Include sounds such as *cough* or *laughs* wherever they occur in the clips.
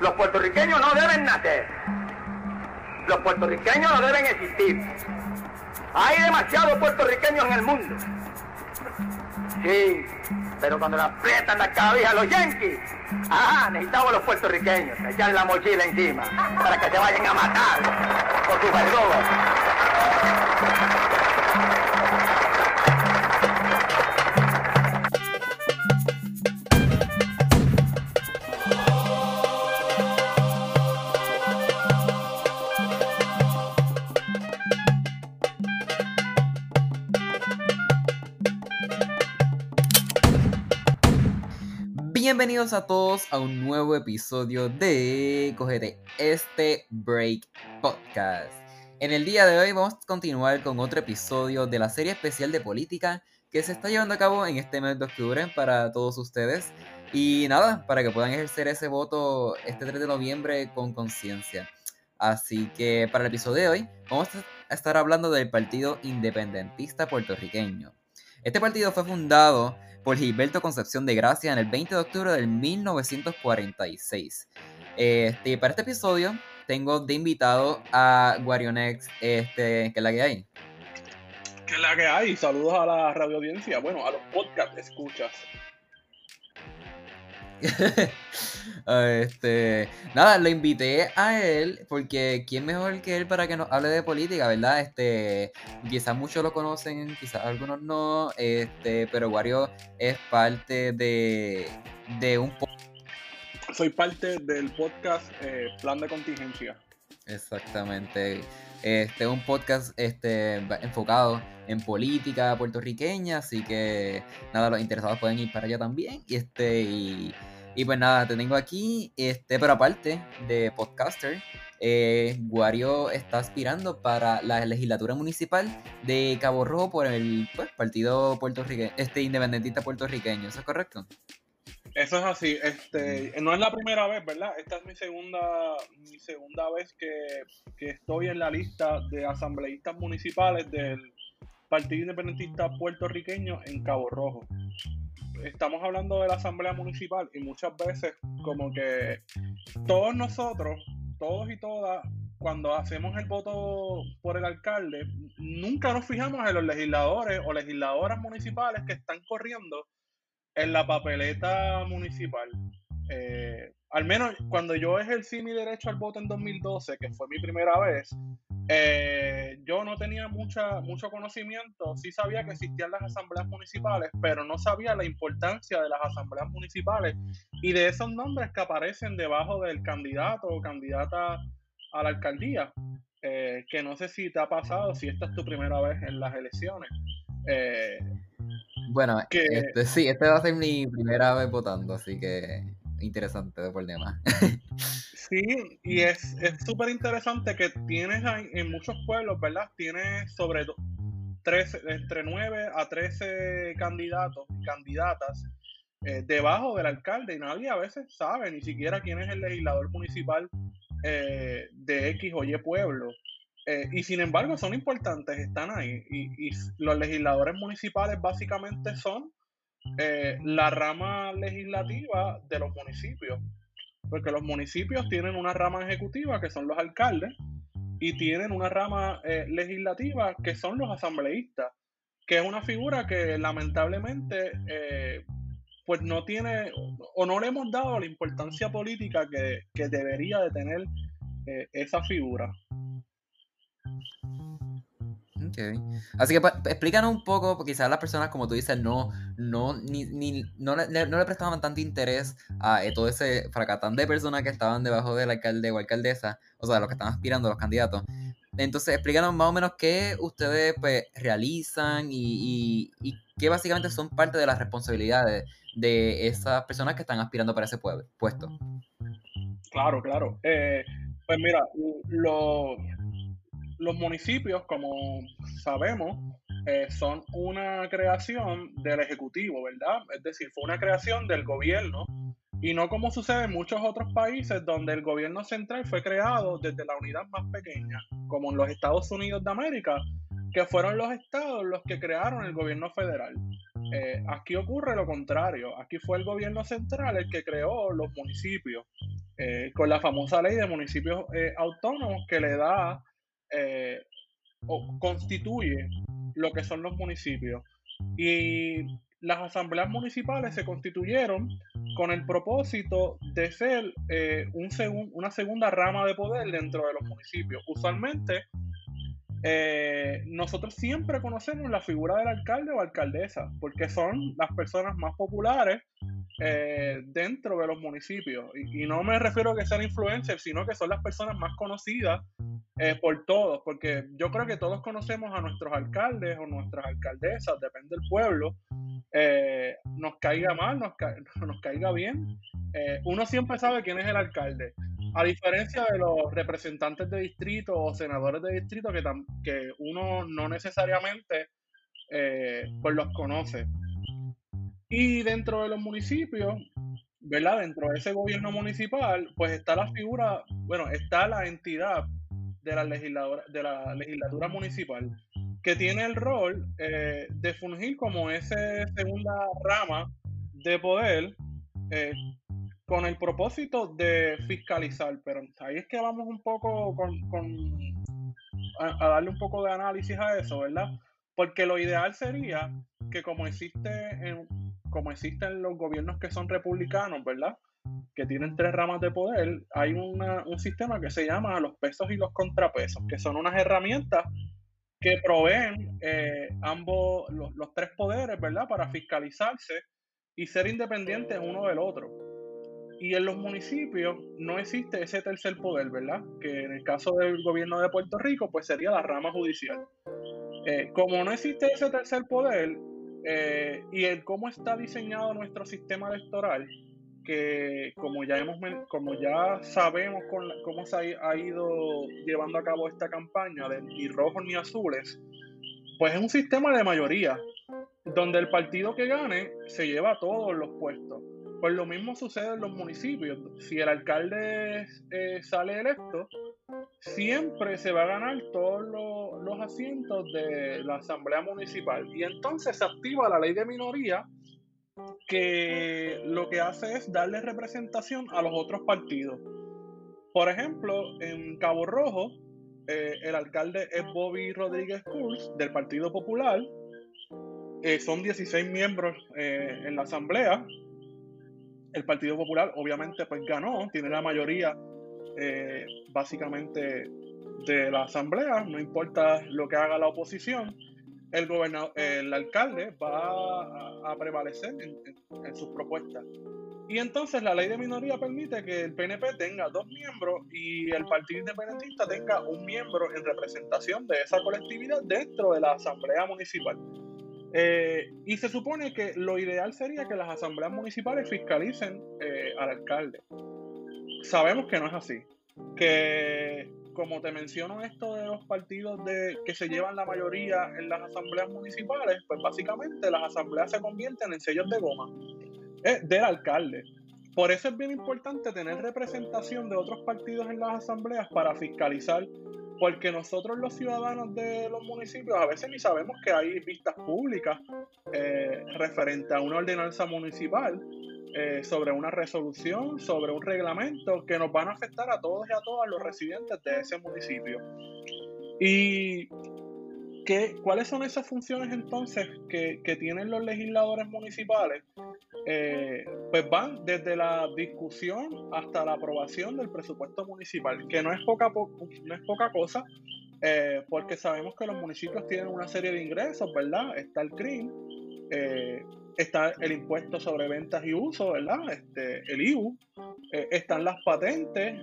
Los puertorriqueños no deben nacer. Los puertorriqueños no deben existir. Hay demasiados puertorriqueños en el mundo. Sí, pero cuando le aprietan la cabeza a los yanquis, ah, necesitamos los puertorriqueños, echarle la mochila encima, para que se vayan a matar por sus verdugos. Bienvenidos a todos a un nuevo episodio de Cogete este Break Podcast. En el día de hoy vamos a continuar con otro episodio de la serie especial de política que se está llevando a cabo en este mes de octubre para todos ustedes. Y nada, para que puedan ejercer ese voto este 3 de noviembre con conciencia. Así que para el episodio de hoy vamos a estar hablando del Partido Independentista Puertorriqueño. Este partido fue fundado por Gilberto Concepción de Gracia en el 20 de octubre del 1946. Este, para este episodio tengo de invitado a Guarionex, este, que es la que hay. Que es la que hay. Saludos a la radio audiencia, bueno, a los podcast escuchas. *laughs* este, nada, lo invité a él porque quién mejor que él para que nos hable de política, ¿verdad? Este, quizás muchos lo conocen, quizás algunos no, este, pero Wario es parte de, de un Soy parte del podcast eh, Plan de Contingencia. Exactamente. Este un podcast este, enfocado en política puertorriqueña, así que nada, los interesados pueden ir para allá también. Y este, y, pues nada, te tengo aquí, este, pero aparte de podcaster, eh, Guario está aspirando para la legislatura municipal de Cabo Rojo por el pues, partido puertorriqueño, este independentista puertorriqueño, ¿eso es correcto? Eso es así. Este, no es la primera vez, ¿verdad? Esta es mi segunda, mi segunda vez que, estoy en la lista de asambleístas municipales del Partido Independentista Puertorriqueño en Cabo Rojo. Estamos hablando de la asamblea municipal y muchas veces como que todos nosotros, todos y todas, cuando hacemos el voto por el alcalde, nunca nos fijamos en los legisladores o legisladoras municipales que están corriendo en la papeleta municipal. Eh, al menos cuando yo ejercí mi derecho al voto en 2012, que fue mi primera vez, eh, yo no tenía mucha, mucho conocimiento. Sí sabía que existían las asambleas municipales, pero no sabía la importancia de las asambleas municipales y de esos nombres que aparecen debajo del candidato o candidata a la alcaldía. Eh, que no sé si te ha pasado, si esta es tu primera vez en las elecciones. Bueno, este, sí, este va a ser mi primera vez votando, así que interesante por demás. *laughs* sí, y es súper interesante que tienes en muchos pueblos, ¿verdad? Tienes sobre 13, entre 9 a 13 candidatos y candidatas eh, debajo del alcalde y nadie a veces sabe ni siquiera quién es el legislador municipal eh, de X o Y pueblo. Eh, y sin embargo son importantes, están ahí. Y, los legisladores municipales básicamente son eh, la rama legislativa de los municipios. Porque los municipios tienen una rama ejecutiva que son los alcaldes y tienen una rama eh, legislativa que son los asambleístas, que es una figura que lamentablemente pues no tiene o no le hemos dado la importancia política que, que debería de tener esa figura. Así que explícanos un poco, porque quizás las personas, como tú dices, no, no, ni, le, no, le, prestaban tanto interés a eh, todo ese fracatán de personas que estaban debajo del alcalde o alcaldesa, o sea, los que están aspirando, los candidatos. Entonces, explícanos más o menos qué ustedes pues, realizan y, y, qué básicamente son parte de las responsabilidades de esas personas que están aspirando para ese puesto. Claro, claro. Eh, pues mira, lo, los municipios, como sabemos, eh, son una creación del Ejecutivo, ¿verdad? Es decir, fue una creación del gobierno y no como sucede en muchos otros países donde el gobierno central fue creado desde la unidad más pequeña, como en los Estados Unidos de América, que fueron los estados los que crearon el gobierno federal. Eh, aquí ocurre lo contrario, aquí fue el gobierno central el que creó los municipios. eh, con la famosa ley de municipios eh, autónomos que le da o constituye lo que son los municipios. Y las asambleas municipales se constituyeron con el propósito de ser un una segunda rama de poder dentro de los municipios. Usualmente eh, nosotros siempre conocemos la figura del alcalde o alcaldesa, porque son las personas más populares eh, dentro de los municipios. Y, no me refiero a que sean influencers, sino que son las personas más conocidas eh, por todos, porque yo creo que todos conocemos a nuestros alcaldes o nuestras alcaldesas, depende del pueblo, nos caiga mal, nos, *laughs* nos caiga bien. uno siempre sabe quién es el alcalde. A diferencia de los representantes de distrito o senadores de distrito que, que uno no necesariamente eh, pues los conoce. Y dentro de los municipios, ¿verdad? Dentro de ese gobierno municipal, pues está la figura, bueno, está la entidad de la legisladora, de la legislatura municipal, que tiene el rol eh, de fungir como esa segunda rama de poder eh, con el propósito de fiscalizar, pero ahí es que vamos un poco con, a, darle un poco de análisis a eso, ¿verdad? Porque lo ideal sería que como existe en, como existen los gobiernos que son republicanos, ¿verdad? Que tienen tres ramas de poder, hay un sistema que se llama los pesos y los contrapesos, que son unas herramientas que proveen eh, ambos, los, los tres poderes, ¿verdad? Para fiscalizarse y ser independientes uno del otro. Y en los municipios no existe ese tercer poder, ¿verdad? Que en el caso del gobierno de Puerto Rico, pues sería la rama judicial. Eh, como no existe ese tercer poder eh, y el cómo está diseñado nuestro sistema electoral, que como ya hemos como ya sabemos cómo se ha, ido llevando a cabo esta campaña de ni rojos ni azules, pues es un sistema de mayoría, donde el partido que gane se lleva todos los puestos. Pues lo mismo sucede en los municipios. Si el alcalde eh, sale electo, siempre se va a ganar todos los, asientos de la asamblea municipal. Y entonces se activa la ley de minoría que lo que hace es darle representación a los otros partidos. Por ejemplo, en Cabo Rojo, eh, el alcalde es Bobby Rodríguez Cruz del Partido Popular. Eh, son 16 miembros en la asamblea el Partido Popular obviamente pues ganó, tiene la mayoría eh, básicamente de la asamblea, no importa lo que haga la oposición, el, alcalde va a, prevalecer en, sus propuestas. Y entonces la ley de minoría permite que el PNP tenga dos miembros y el Partido Independentista tenga un miembro en representación de esa colectividad dentro de la Asamblea Municipal. Eh, y se supone que lo ideal sería que las asambleas municipales fiscalicen eh, al alcalde. Sabemos que no es así. Que, como te menciono esto de los partidos de, que se llevan la mayoría en las asambleas municipales, pues básicamente las asambleas se convierten en sellos de goma eh, del alcalde. Por eso es bien importante tener representación de otros partidos en las asambleas para fiscalizar porque nosotros los ciudadanos de los municipios a veces ni sabemos que hay vistas públicas eh, a una ordenanza municipal, eh, sobre una resolución, sobre un reglamento que nos van a afectar a todos y a todas los residentes de ese municipio. Y ¿Cuáles son esas funciones entonces que, tienen los legisladores municipales? Eh, pues van desde la discusión hasta la aprobación del presupuesto municipal, que no es poca, no es poca cosa, eh, porque sabemos que los municipios tienen una serie de ingresos, ¿verdad? Está el CRIM, eh, está el impuesto sobre ventas y uso, ¿verdad? Este, el IU, están las patentes,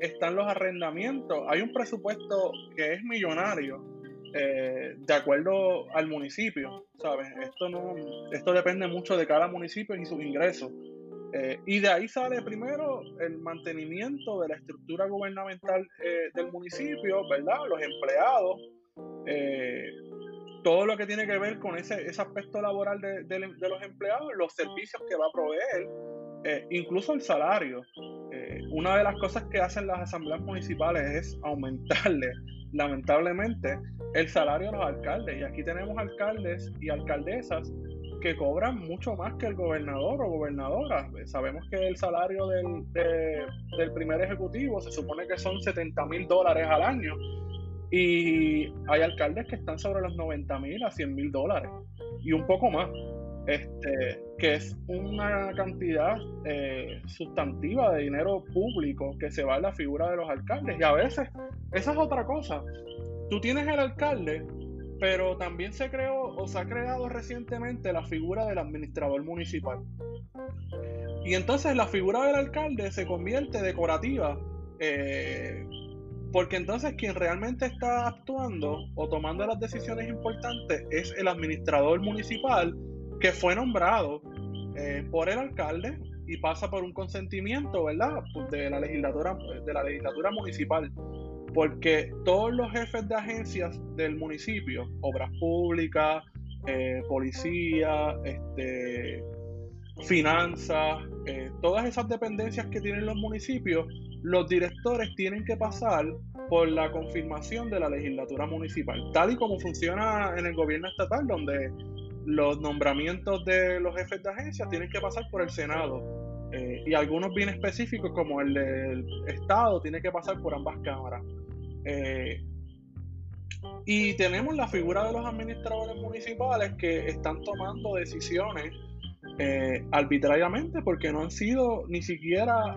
están los arrendamientos, hay un presupuesto que es millonario eh, de acuerdo al municipio, ¿sabes? Esto, no, esto depende mucho de cada municipio y sus ingresos. Eh, y de ahí sale primero el mantenimiento de la estructura gubernamental eh, del municipio, ¿verdad? Los empleados, todo lo que tiene que ver con ese, ese aspecto laboral de, de, los empleados, los servicios que va a proveer, incluso el salario. una de las cosas que hacen las asambleas municipales es aumentarle lamentablemente, el salario de los alcaldes. Y aquí tenemos alcaldes y alcaldesas que cobran mucho más que el gobernador o gobernadora. Sabemos que el salario del, del primer ejecutivo se supone que son 70 mil dólares al año y hay alcaldes que están sobre los 90 mil a 100 mil dólares y un poco más, este, que es una cantidad eh, sustantiva de dinero público que se va a la figura de los alcaldes. Y a veces, esa es otra cosa. Tú tienes el alcalde, pero también se creó o se ha creado recientemente la figura del administrador municipal. Y entonces la figura del alcalde se convierte decorativa. Eh, porque entonces quien realmente está actuando o tomando las decisiones importantes es el administrador municipal que fue nombrado eh, por el alcalde y pasa por un consentimiento, ¿verdad? Pues, de la legislatura, de la legislatura municipal. Porque todos los jefes de agencias del municipio, obras públicas, eh, policía, este, finanzas, eh, todas esas dependencias que tienen los municipios, los directores tienen que pasar por la confirmación de la legislatura municipal, tal y como funciona en el gobierno estatal, donde los nombramientos de los jefes de agencia tienen que pasar por el Senado. Eh, y algunos bien específicos, como el del Estado, tiene que pasar por ambas cámaras. Eh, y tenemos la figura de los administradores municipales que están tomando decisiones eh, arbitrariamente porque no han sido ni siquiera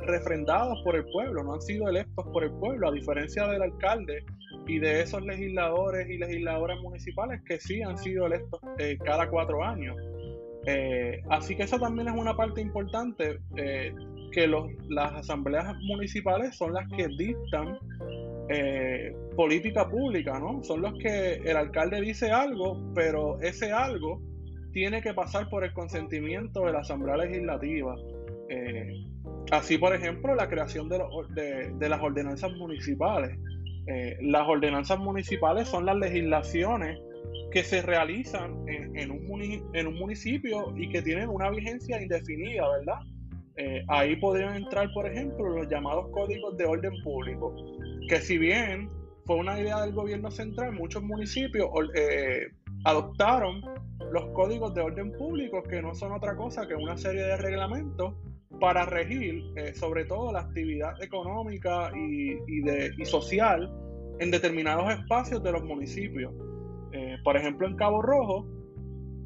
refrendados por el pueblo, no han sido electos por el pueblo, a diferencia del alcalde y de esos legisladores y legisladoras municipales que sí han sido electos eh, cada cuatro años. así que eso también es una parte importante, que los, las asambleas municipales son las que dictan política pública, ¿no? Son los que el alcalde dice algo, pero ese algo tiene que pasar por el consentimiento de la Asamblea Legislativa. Eh, así, por ejemplo, la creación de, de, las ordenanzas municipales. Eh, las ordenanzas municipales son las legislaciones que se realizan en, un, municipio y que tienen una vigencia indefinida, ¿verdad? Eh, ahí podrían entrar, por ejemplo, los llamados códigos de orden público, que si bien fue una idea del gobierno central, muchos municipios adoptaron los códigos de orden público, que no son otra cosa que una serie de reglamentos para regir eh, sobre todo la actividad económica y, social en determinados espacios de los municipios. Eh, por ejemplo, en Cabo Rojo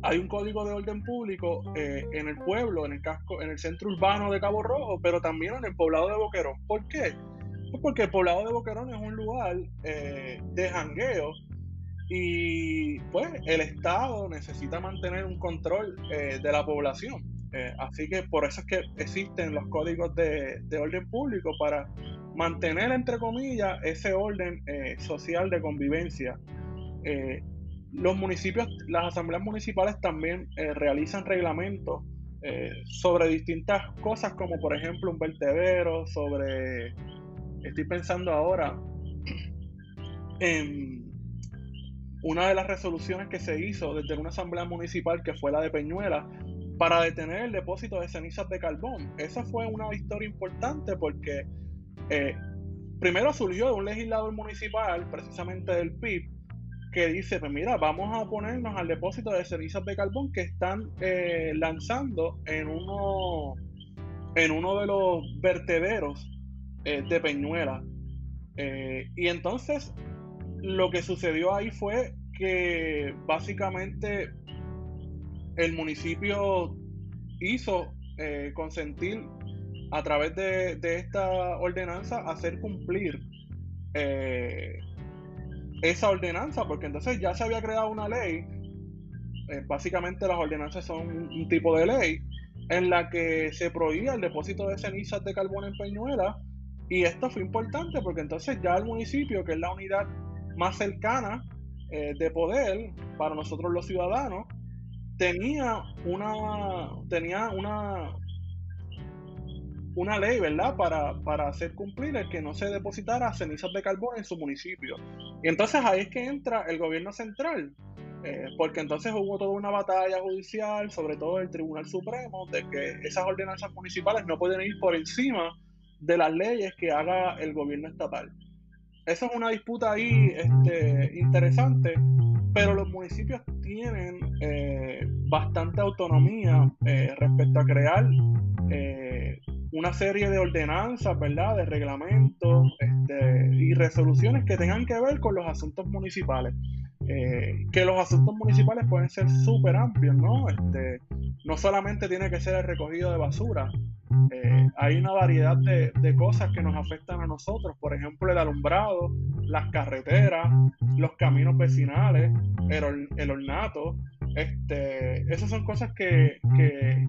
hay un código de orden público eh, en el pueblo, en el casco, en el centro urbano de Cabo Rojo, pero también en el poblado de Boquerón. ¿Por qué? Pues porque el poblado de Boquerón es un lugar de jangueo y pues el Estado necesita mantener un control de la población. Eh, así que por eso es que existen los códigos de, orden público para mantener, entre comillas, ese orden eh, social de convivencia. los municipios, las asambleas municipales también realizan reglamentos sobre distintas cosas, como por ejemplo un vertedero, sobre, estoy pensando ahora en una de las resoluciones que se hizo desde una asamblea municipal que fue la de Peñuela para detener el depósito de cenizas de carbón. Esa fue una victoria importante porque eh, primero surgió un legislador municipal, precisamente del PIB, que dice, pues mira, vamos a oponernos al depósito de cenizas de carbón que están eh, lanzando en uno, en uno de los vertederos eh, de Peñuela. y entonces lo que sucedió ahí fue que básicamente el municipio hizo eh, consentir a través de, esta ordenanza hacer cumplir eh, esa ordenanza, porque entonces ya se había creado una ley, eh, básicamente las ordenanzas son un, tipo de ley, en la que se prohibía el depósito de cenizas de carbón en Peñuela, y esto fue importante porque entonces ya el municipio, que es la unidad más cercana de poder para nosotros los ciudadanos, tenía una, tenía una, una ley, ¿verdad?, para, para hacer cumplir el que no se depositara cenizas de carbón en su municipio. Y entonces ahí es que entra el gobierno central, eh, porque entonces hubo toda una batalla judicial, sobre todo el Tribunal Supremo, de que esas ordenanzas municipales no pueden ir por encima de las leyes que haga el gobierno estatal. Esa es una disputa ahí este, interesante pero los municipios tienen eh, bastante autonomía eh, respecto a crear eh, una serie de ordenanzas, ¿verdad? De reglamentos este, y resoluciones que tengan que ver con los asuntos municipales. Que los asuntos municipales pueden ser súper amplios, ¿no? Este, no solamente tiene que ser el recogido de basura, eh, hay una variedad de, cosas que nos afectan a nosotros, por ejemplo el alumbrado, las carreteras, los caminos vecinales, el, ornato. Este, esas son cosas que, que,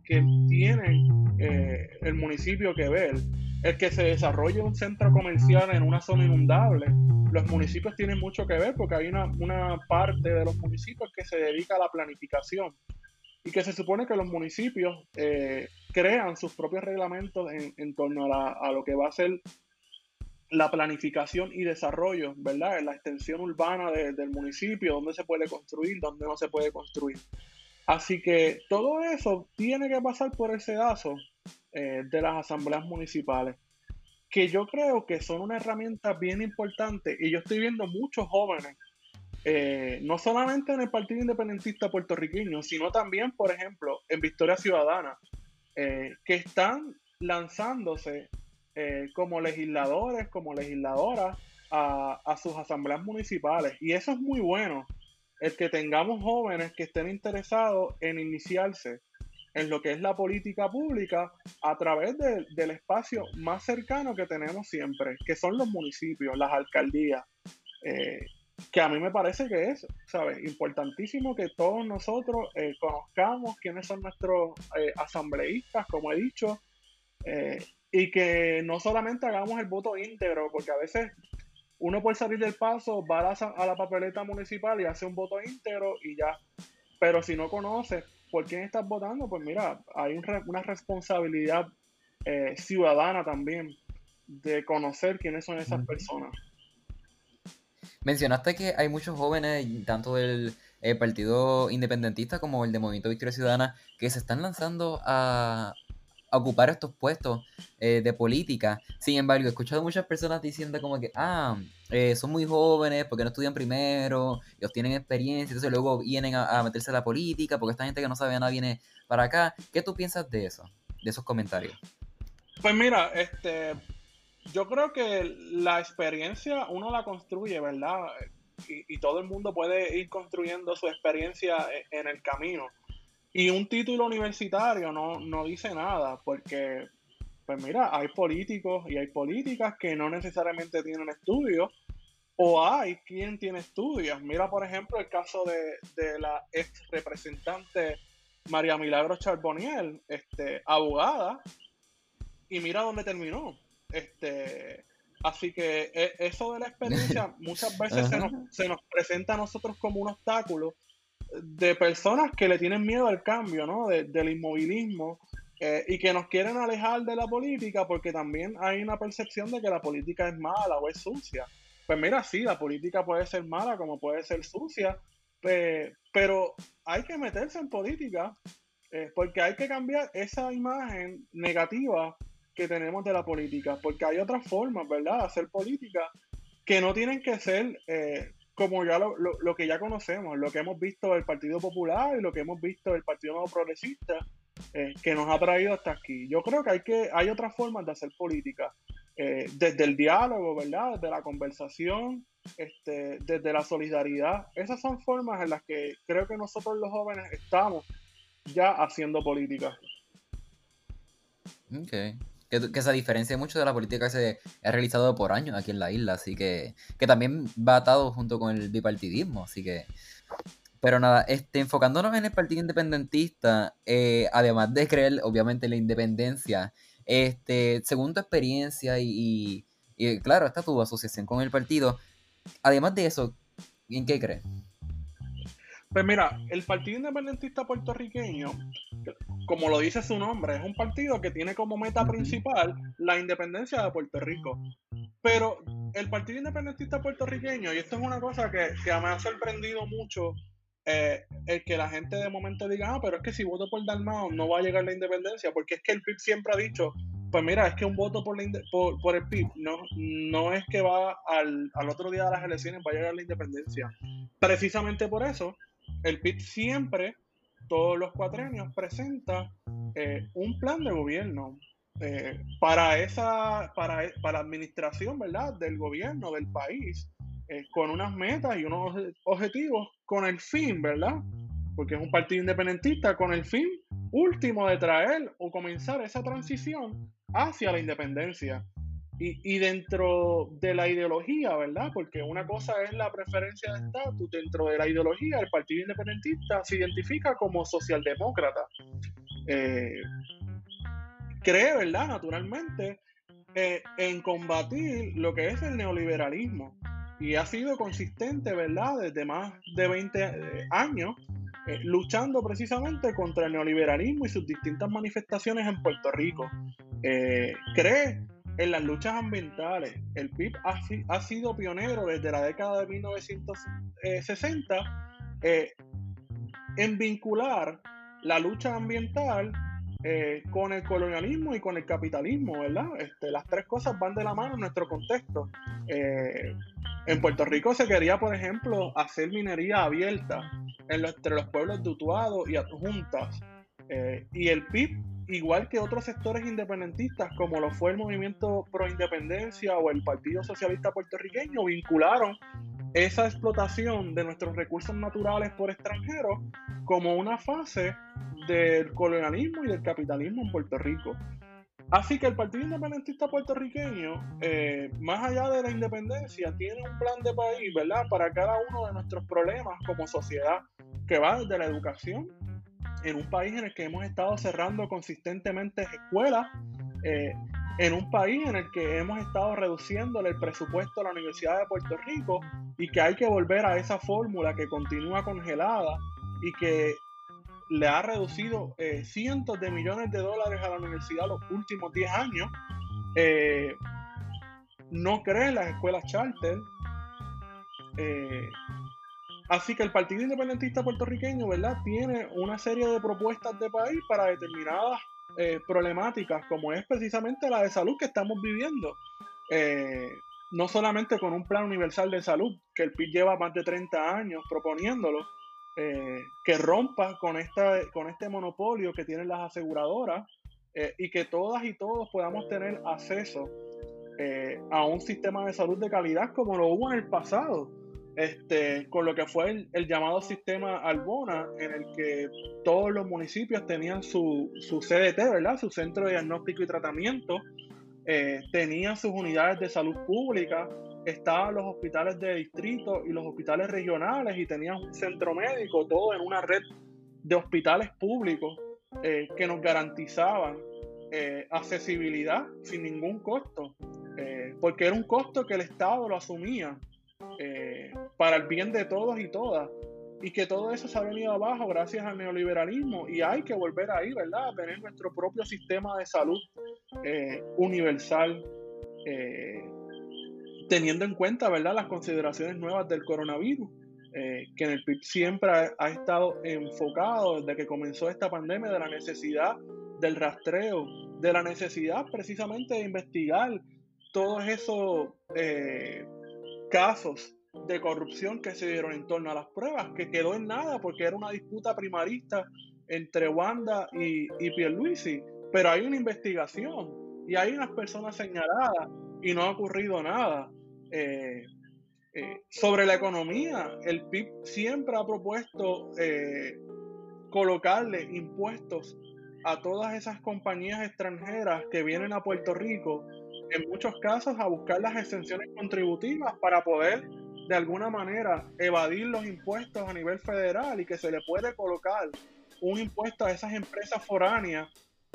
eh, el municipio que ver. El que se desarrolle un centro comercial en una zona inundable, los municipios tienen mucho que ver porque hay una, una parte de los municipios que se dedica a la planificación y que se supone que los municipios eh, crean sus propios reglamentos en, torno a, lo que va a ser la planificación y desarrollo, ¿verdad? La extensión urbana del municipio, dónde se puede construir, dónde no se puede construir. Así que todo eso tiene que pasar por ese dazo eh, de las asambleas municipales, que yo creo que son una herramienta bien importante y yo estoy viendo muchos jóvenes eh, no solamente en el Partido Independentista puertorriqueño, sino también, por ejemplo, en Victoria Ciudadana, eh, que están lanzándose eh, como legisladores, como legisladoras a, a, sus asambleas municipales. Y eso es muy bueno, el que tengamos jóvenes que estén interesados en iniciarse en lo que es la política pública a través del espacio más cercano que tenemos siempre, que son los municipios, las alcaldías que a mí me parece que es, ¿sabes? Importantísimo que todos nosotros eh, conozcamos quiénes son nuestros eh, asambleístas, como he dicho, eh, y que no solamente hagamos el voto íntegro, porque a veces uno puede salir del paso, va a la, papeleta municipal y hace un voto íntegro y ya. Pero si no conoces por quién estás votando, pues mira, hay una responsabilidad ciudadana también de conocer quiénes son esas personas. Mencionaste que hay muchos jóvenes, tanto del eh, Partido Independentista como el de Movimiento Victoria Ciudadana, que se están lanzando a, ocupar estos puestos eh, de política. Sin embargo, he escuchado muchas personas diciendo como que, ah, eh, son muy jóvenes, porque no estudian primero, ellos tienen experiencia, entonces luego vienen a, meterse a la política, porque esta gente que no sabe nada viene para acá. ¿Qué tú piensas de eso, de esos comentarios? Pues mira, este, yo creo que la experiencia uno la construye, ¿verdad? Y, todo el mundo puede ir construyendo su experiencia e, en el camino. Y un título universitario no, no dice nada, porque, pues mira, hay políticos y hay políticas que no necesariamente tienen estudios, o hay quien tiene estudios. Mira, por ejemplo, el caso de, de la ex representante María Milagro Charboniel, este, abogada, y mira dónde terminó este, así que e, eso de la experiencia *laughs* muchas veces se nos, se nos, presenta a nosotros como un obstáculo de personas que le tienen miedo al cambio, ¿no? del inmovilismo eh, y que nos quieren alejar de la política porque también hay una percepción de que la política es mala o es sucia. Pues mira, sí, la política puede ser mala como puede ser sucia, pero hay que meterse en política eh, porque hay que cambiar esa imagen negativa que tenemos de la política, porque hay otras formas, ¿verdad?, de hacer política que no tienen que ser eh, como ya lo, lo, que ya conocemos, lo que hemos visto del Partido Popular y lo que hemos visto del Partido Nuevo Progresista, eh, que nos ha traído hasta aquí. Yo creo que hay, que, hay otras formas de hacer política, eh, desde el diálogo, ¿verdad?, desde la conversación, este, desde la solidaridad. Esas son formas en las que creo que nosotros los jóvenes estamos ya haciendo política. Okay que, se diferencia mucho de la política que se ha realizado por años aquí en la isla, así que, que también va atado junto con el bipartidismo, así que... Pero nada, este, enfocándonos en el Partido Independentista, eh, además de creer obviamente la independencia, este, según tu experiencia y, y, claro, está tu asociación con el partido, además de eso, ¿en qué crees? Pues mira, el Partido Independentista Puertorriqueño, como lo dice su nombre, es un partido que tiene como meta principal la independencia de Puerto Rico. Pero el Partido Independentista Puertorriqueño, y esto es una cosa que, me ha sorprendido mucho, eh, el que la gente de momento diga, ah, pero es que si voto por Dalmao no va a llegar la independencia, porque es que el PIB siempre ha dicho Pues mira, es que un voto por, por, el PIB no, no es que va al, al, otro día de las elecciones va a llegar la independencia. Precisamente por eso, el PIB siempre, todos los cuatrenios, presenta eh, un plan de gobierno eh, para esa para, para administración verdad del gobierno del país eh, con unas metas y unos objetivos con el fin verdad porque es un partido independentista con el fin último de traer o comenzar esa transición hacia la independencia. Y, dentro de la ideología, ¿verdad? Porque una cosa es la preferencia de estatus, dentro de la ideología, el Partido Independentista se identifica como socialdemócrata. Eh, cree, ¿verdad? Naturalmente, eh, en combatir lo que es el neoliberalismo. Y ha sido consistente, ¿verdad? Desde más de 20 eh, años luchando precisamente contra el neoliberalismo y sus distintas manifestaciones en Puerto Rico. Cree en las luchas ambientales. El PIB ha, sido pionero desde la década de 1960 eh, en vincular la lucha ambiental con el colonialismo y con el capitalismo, ¿verdad? Este, las tres cosas van de la mano en nuestro contexto. en Puerto Rico se quería, por ejemplo, hacer minería abierta entre los pueblos de y Adjuntas. Eh, y el PIB, igual que otros sectores independentistas, como lo fue el Movimiento Pro Independencia o el Partido Socialista Puertorriqueño, vincularon esa explotación de nuestros recursos naturales por extranjeros como una fase del colonialismo y del capitalismo en Puerto Rico. Así que el Partido Independentista puertorriqueño, eh, más allá de la independencia, tiene un plan de país, ¿verdad? Para cada uno de nuestros problemas como sociedad, que va desde la educación, en un país en el que hemos estado cerrando consistentemente escuelas, eh, en un país en el que hemos estado reduciéndole el presupuesto a la Universidad de Puerto Rico y que hay que volver a esa fórmula que continúa congelada y que le ha reducido eh, cientos de millones de dólares a la universidad los últimos 10 años. Eh, no cree las escuelas charter. Así que el Partido Independentista Puertorriqueño, ¿verdad? Tiene una serie de propuestas de país para determinadas problemáticas, como es precisamente la de salud que estamos viviendo. no solamente con un plan universal de salud, que el PIB lleva más de 30 años proponiéndolo, eh, que rompa con, esta, con este monopolio que tienen las aseguradoras eh, y que todas y todos podamos tener acceso eh, a un sistema de salud de calidad como lo hubo en el pasado, este, con lo que fue el, llamado sistema Albona, en el que todos los municipios tenían su, su CDT, ¿verdad? su centro de diagnóstico y tratamiento, tenían sus unidades de salud pública, estaban los hospitales de distrito y los hospitales regionales y tenían un centro médico, todo en una red de hospitales públicos eh, que nos garantizaban eh, accesibilidad sin ningún costo, eh, porque era un costo que el Estado lo asumía para el bien de todos y todas, y que todo eso se ha venido abajo gracias al neoliberalismo, y hay que volver ahí, ¿verdad? A tener nuestro propio sistema de salud universal teniendo en cuenta ¿verdad? las consideraciones nuevas del coronavirus, eh, que en el PIB siempre ha, estado enfocado desde que comenzó esta pandemia de la necesidad del rastreo, de la necesidad precisamente de investigar todos esos eh, casos de corrupción que se dieron en torno a las pruebas, que quedó en nada porque era una disputa primarista entre Wanda y, y Pierluisi, pero hay una investigación y hay unas personas señaladas y no ha ocurrido nada. Eh, eh, sobre la economía, el PIB siempre ha propuesto eh, colocarle impuestos a todas esas compañías extranjeras que vienen a Puerto Rico, en muchos casos a buscar las exenciones contributivas para poder de alguna manera evadir los impuestos a nivel federal y que se le puede colocar un impuesto a esas empresas foráneas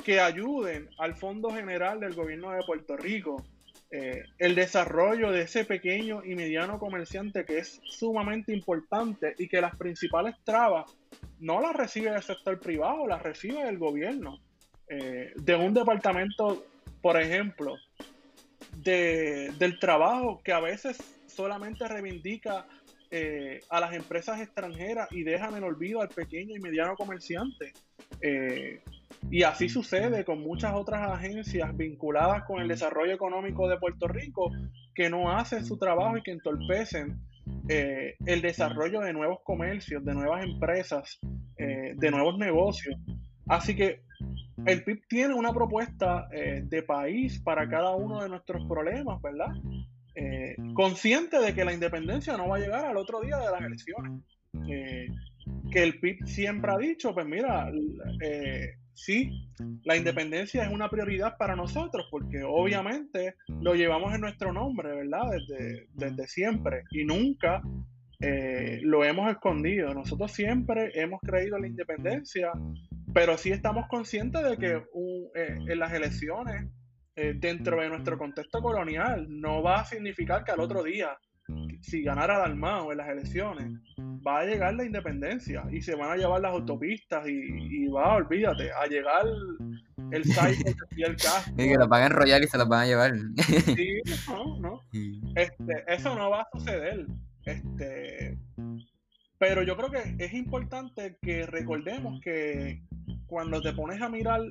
que ayuden al Fondo General del Gobierno de Puerto Rico. Eh, el desarrollo de ese pequeño y mediano comerciante que es sumamente importante y que las principales trabas no las recibe el sector privado, las recibe el gobierno. Eh, de un departamento, por ejemplo, del trabajo que a veces solamente reivindica eh, a las empresas extranjeras y dejan en olvido al pequeño y mediano comerciante. Y así sucede con muchas otras agencias vinculadas con el desarrollo económico de Puerto Rico que no hacen su trabajo y que entorpecen eh, el desarrollo de nuevos comercios, de nuevas empresas, eh, de nuevos negocios. Así que el PIB tiene una propuesta eh, de país para cada uno de nuestros problemas, ¿verdad? consciente de que la independencia no va a llegar al otro día de las elecciones. que el PIB siempre ha dicho, pues mira, sí, la independencia es una prioridad para nosotros porque obviamente lo llevamos en nuestro nombre, ¿verdad? Desde, desde siempre y nunca eh, lo hemos escondido. Nosotros siempre hemos creído en la independencia, pero sí estamos conscientes de que eh, en las elecciones, eh, dentro de nuestro contexto colonial, no va a significar que al otro día si ganara Dalmao en las elecciones, va a llegar la independencia y se van a llevar las autopistas y, va, olvídate, a llegar el site y el casco. Y que lo van a enrollar y se los van a llevar. Sí, *laughs* no, no. Este, eso no va a suceder. Este, pero yo creo que es importante que recordemos que cuando te pones a mirar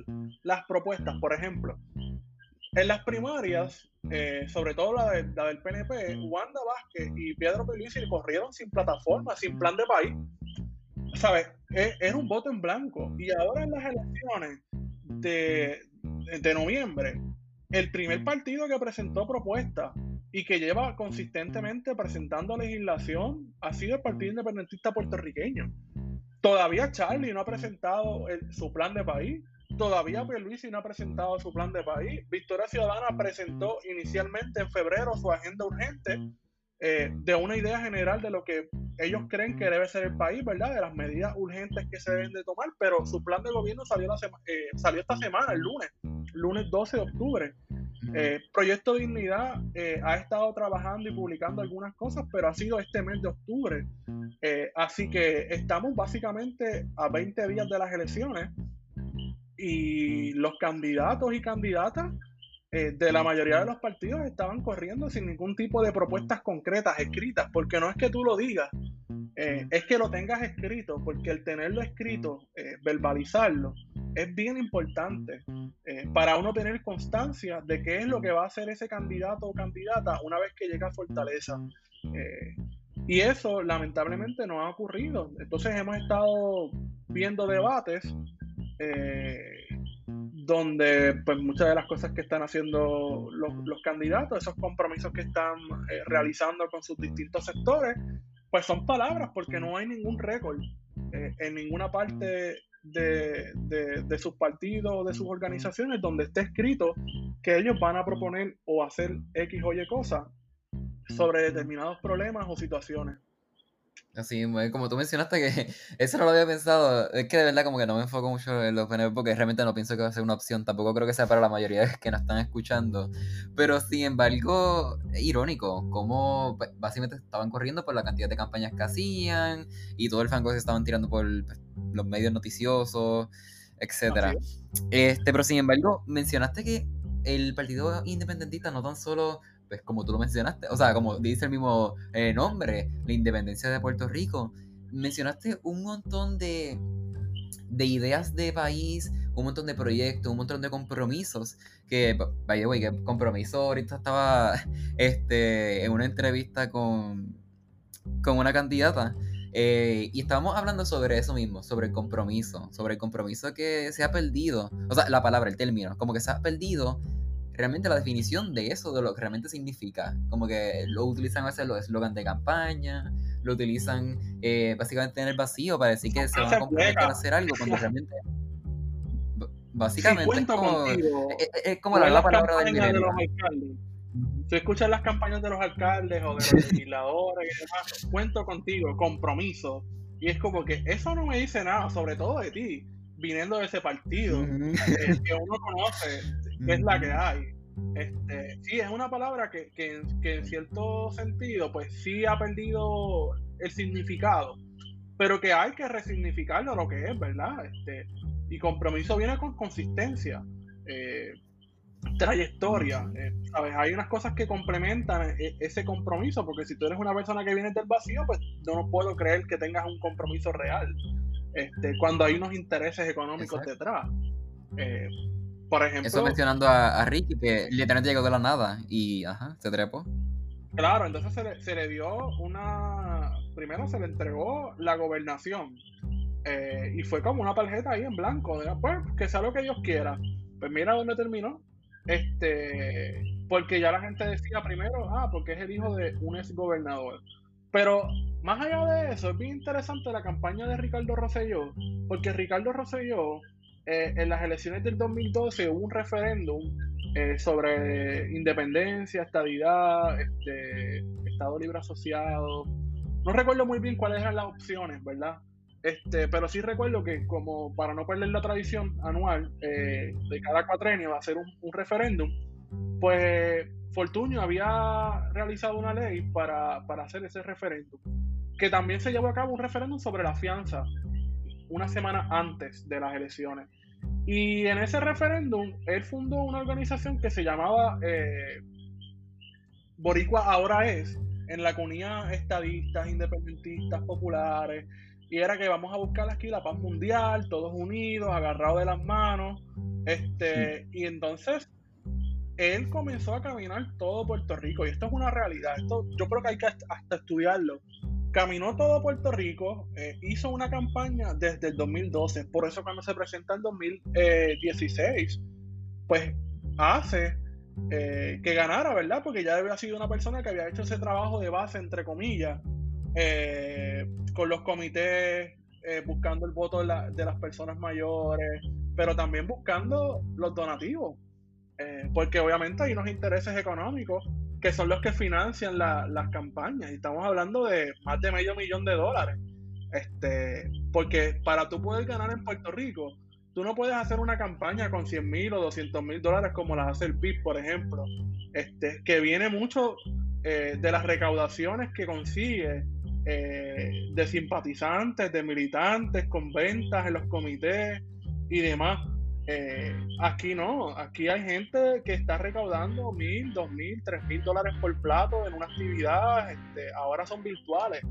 las propuestas, por ejemplo, en las primarias, eh, sobre todo la, de, la, del PNP, Wanda Vázquez y Pedro Pelici corrieron sin plataforma, sin plan de país. ¿Sabes? E, era un voto en blanco. Y ahora en las elecciones de, de noviembre, el primer partido que presentó propuestas y que lleva consistentemente presentando legislación ha sido el Partido Independentista Puertorriqueño. Todavía Charlie no ha presentado su plan de país. Todavía Pierluisi no ha presentado su plan de país. Victoria Ciudadana presentó inicialmente en febrero su agenda urgente eh, de una idea general de lo que ellos creen que debe ser el país, ¿verdad? De las medidas urgentes que se deben de tomar, pero su plan de gobierno salió, la eh, salió esta semana, el lunes, lunes 12 de octubre. Eh, Proyecto Dignidad ha estado trabajando y publicando algunas cosas, pero ha sido este mes de octubre. así que estamos básicamente a 20 días de las elecciones y los candidatos y candidatas eh, de la mayoría de los partidos estaban corriendo sin ningún tipo de propuestas concretas escritas, porque no es que tú lo digas, eh, es que lo tengas escrito, porque el tenerlo escrito, eh, verbalizarlo, es bien importante para uno tener constancia de qué es lo que va a hacer ese candidato o candidata una vez que llega a Fortaleza. y eso lamentablemente no ha ocurrido. Entonces hemos estado viendo debates eh, donde pues muchas de las cosas que están haciendo los, candidatos, esos compromisos que están eh, realizando con sus distintos sectores, pues son palabras porque no hay ningún récord eh, en ninguna parte de, de, sus partidos o de sus organizaciones donde esté escrito que ellos van a proponer o hacer X o Y cosas sobre determinados problemas o situaciones. Así, como tú mencionaste que *laughs* eso no lo había pensado, es que de verdad como que no me enfoco mucho en los PNP porque realmente no pienso que va a ser una opción, tampoco creo que sea para la mayoría de los que nos están escuchando, pero sin embargo, es irónico, como básicamente estaban corriendo por la cantidad de campañas que hacían y todo el fango se estaban tirando por pues, los medios noticiosos, etcétera. Este, pero sin embargo, mencionaste que el partido independentista no tan solo pues como tú lo mencionaste, o sea, como dice el mismo eh, nombre, la independencia de Puerto Rico, mencionaste un montón de, de ideas de país, un montón de proyectos, un montón de compromisos, que, vaya, güey, que compromiso, ahorita estaba *laughs* este, en una entrevista con, con una candidata. Eh, y estábamos hablando sobre eso mismo, sobre el compromiso, sobre el compromiso que se ha perdido, o sea, la palabra, el término, como que se ha perdido realmente la definición de eso, de lo que realmente significa. Como que lo utilizan a veces los eslogans de campaña, lo utilizan eh, básicamente en el vacío para decir que se van a comprometer a hacer algo cuando *laughs* realmente... Básicamente es como, es, como la, palabra del de los alcaldes. Si escuchas las campañas de los alcaldes o de los legisladores y demás, cuento contigo, compromiso. Y es como que eso no me dice nada, sobre todo de ti, viniendo de ese partido, eh, que uno conoce, que es la que hay. Este, sí, es una palabra que, que, en cierto sentido, pues sí ha perdido el significado, pero que hay que resignificarlo lo que es, ¿verdad? Este, y compromiso viene con consistencia, eh, trayectoria, eh, ¿sabes? Hay unas cosas que complementan ese compromiso, porque si tú eres una persona que viene del vacío, pues no puedo creer que tengas un compromiso real, este, cuando hay unos intereses económicos detrás. Eh, por ejemplo. Eso mencionando a, Ricky, que literalmente llegó de la nada y ajá, se trepó. Claro, entonces se le, se le dio una. Primero se le entregó la gobernación. Eh, y fue como una tarjeta ahí en blanco. pues que sea lo que Dios quiera. Pues mira dónde terminó. Este. Porque ya la gente decía primero, ah, porque es el hijo de un ex gobernador. Pero más allá de eso, es bien interesante la campaña de Ricardo Rosselló, porque Ricardo Rosselló, eh, en las elecciones del 2012 hubo un referéndum eh, sobre independencia, estabilidad, este, Estado Libre Asociado. No recuerdo muy bien cuáles eran las opciones, ¿verdad? Este, pero sí recuerdo que como para no perder la tradición anual eh, de cada cuatrenio ser un, un referéndum, pues Fortunio había realizado una ley para, hacer ese referéndum, que también se llevó a cabo un referéndum sobre la fianza una semana antes de las elecciones. Y en ese referéndum, él fundó una organización que se llamaba eh, Boricua Ahora Es, en la que estadistas, independentistas, populares, y era que vamos a buscar aquí la paz mundial, todos unidos, agarrados de las manos, este, y entonces él comenzó a caminar todo Puerto Rico y esto es una realidad. Esto yo creo que hay que hasta estudiarlo. Caminó todo Puerto Rico, eh, hizo una campaña desde el 2012. Por eso cuando se presenta el 2016, pues hace eh, que ganara, ¿verdad? Porque ya había sido una persona que había hecho ese trabajo de base, entre comillas, eh, con los comités, buscando el voto de, de las personas mayores, pero también buscando los donativos eh, porque obviamente hay unos intereses económicos que son los que financian las campañas. Y estamos hablando de más de medio millón de dólares. Este, porque para tú poder ganar en Puerto Rico, tú no puedes hacer una campaña con 100 mil o 200 mil dólares como las hace el PIB, por ejemplo, este, que viene mucho eh, de las recaudaciones que consigue eh, de simpatizantes, de militantes, con ventas en los comités y demás. Eh, aquí no, aquí hay gente que está recaudando mil, dos mil, tres mil dólares por plato en una actividad, este, ahora son virtuales.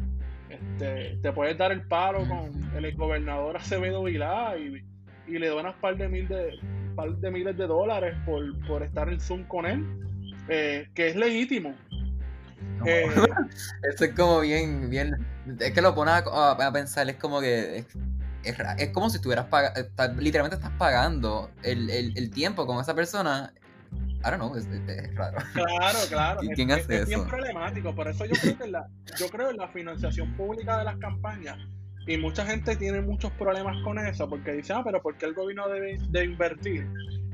Este, te puedes dar el paro con el gobernador Acevedo Vilá y, y le donas par de, mil de, par de miles de dólares por, estar en Zoom con él, eh, que es legítimo. Eh, *laughs* Eso es como bien, bien, es que lo pones a, pensar, es como que es, como si estuvieras pagando, literalmente estás pagando el, tiempo con esa persona. I don't know, es, raro. Claro, claro. ¿Y quién hace es, eso? bien problemático, por eso yo creo, que la, yo creo en la financiación pública de las campañas. Y mucha gente tiene muchos problemas con eso, porque dice, ah, pero ¿por qué el gobierno debe de invertir?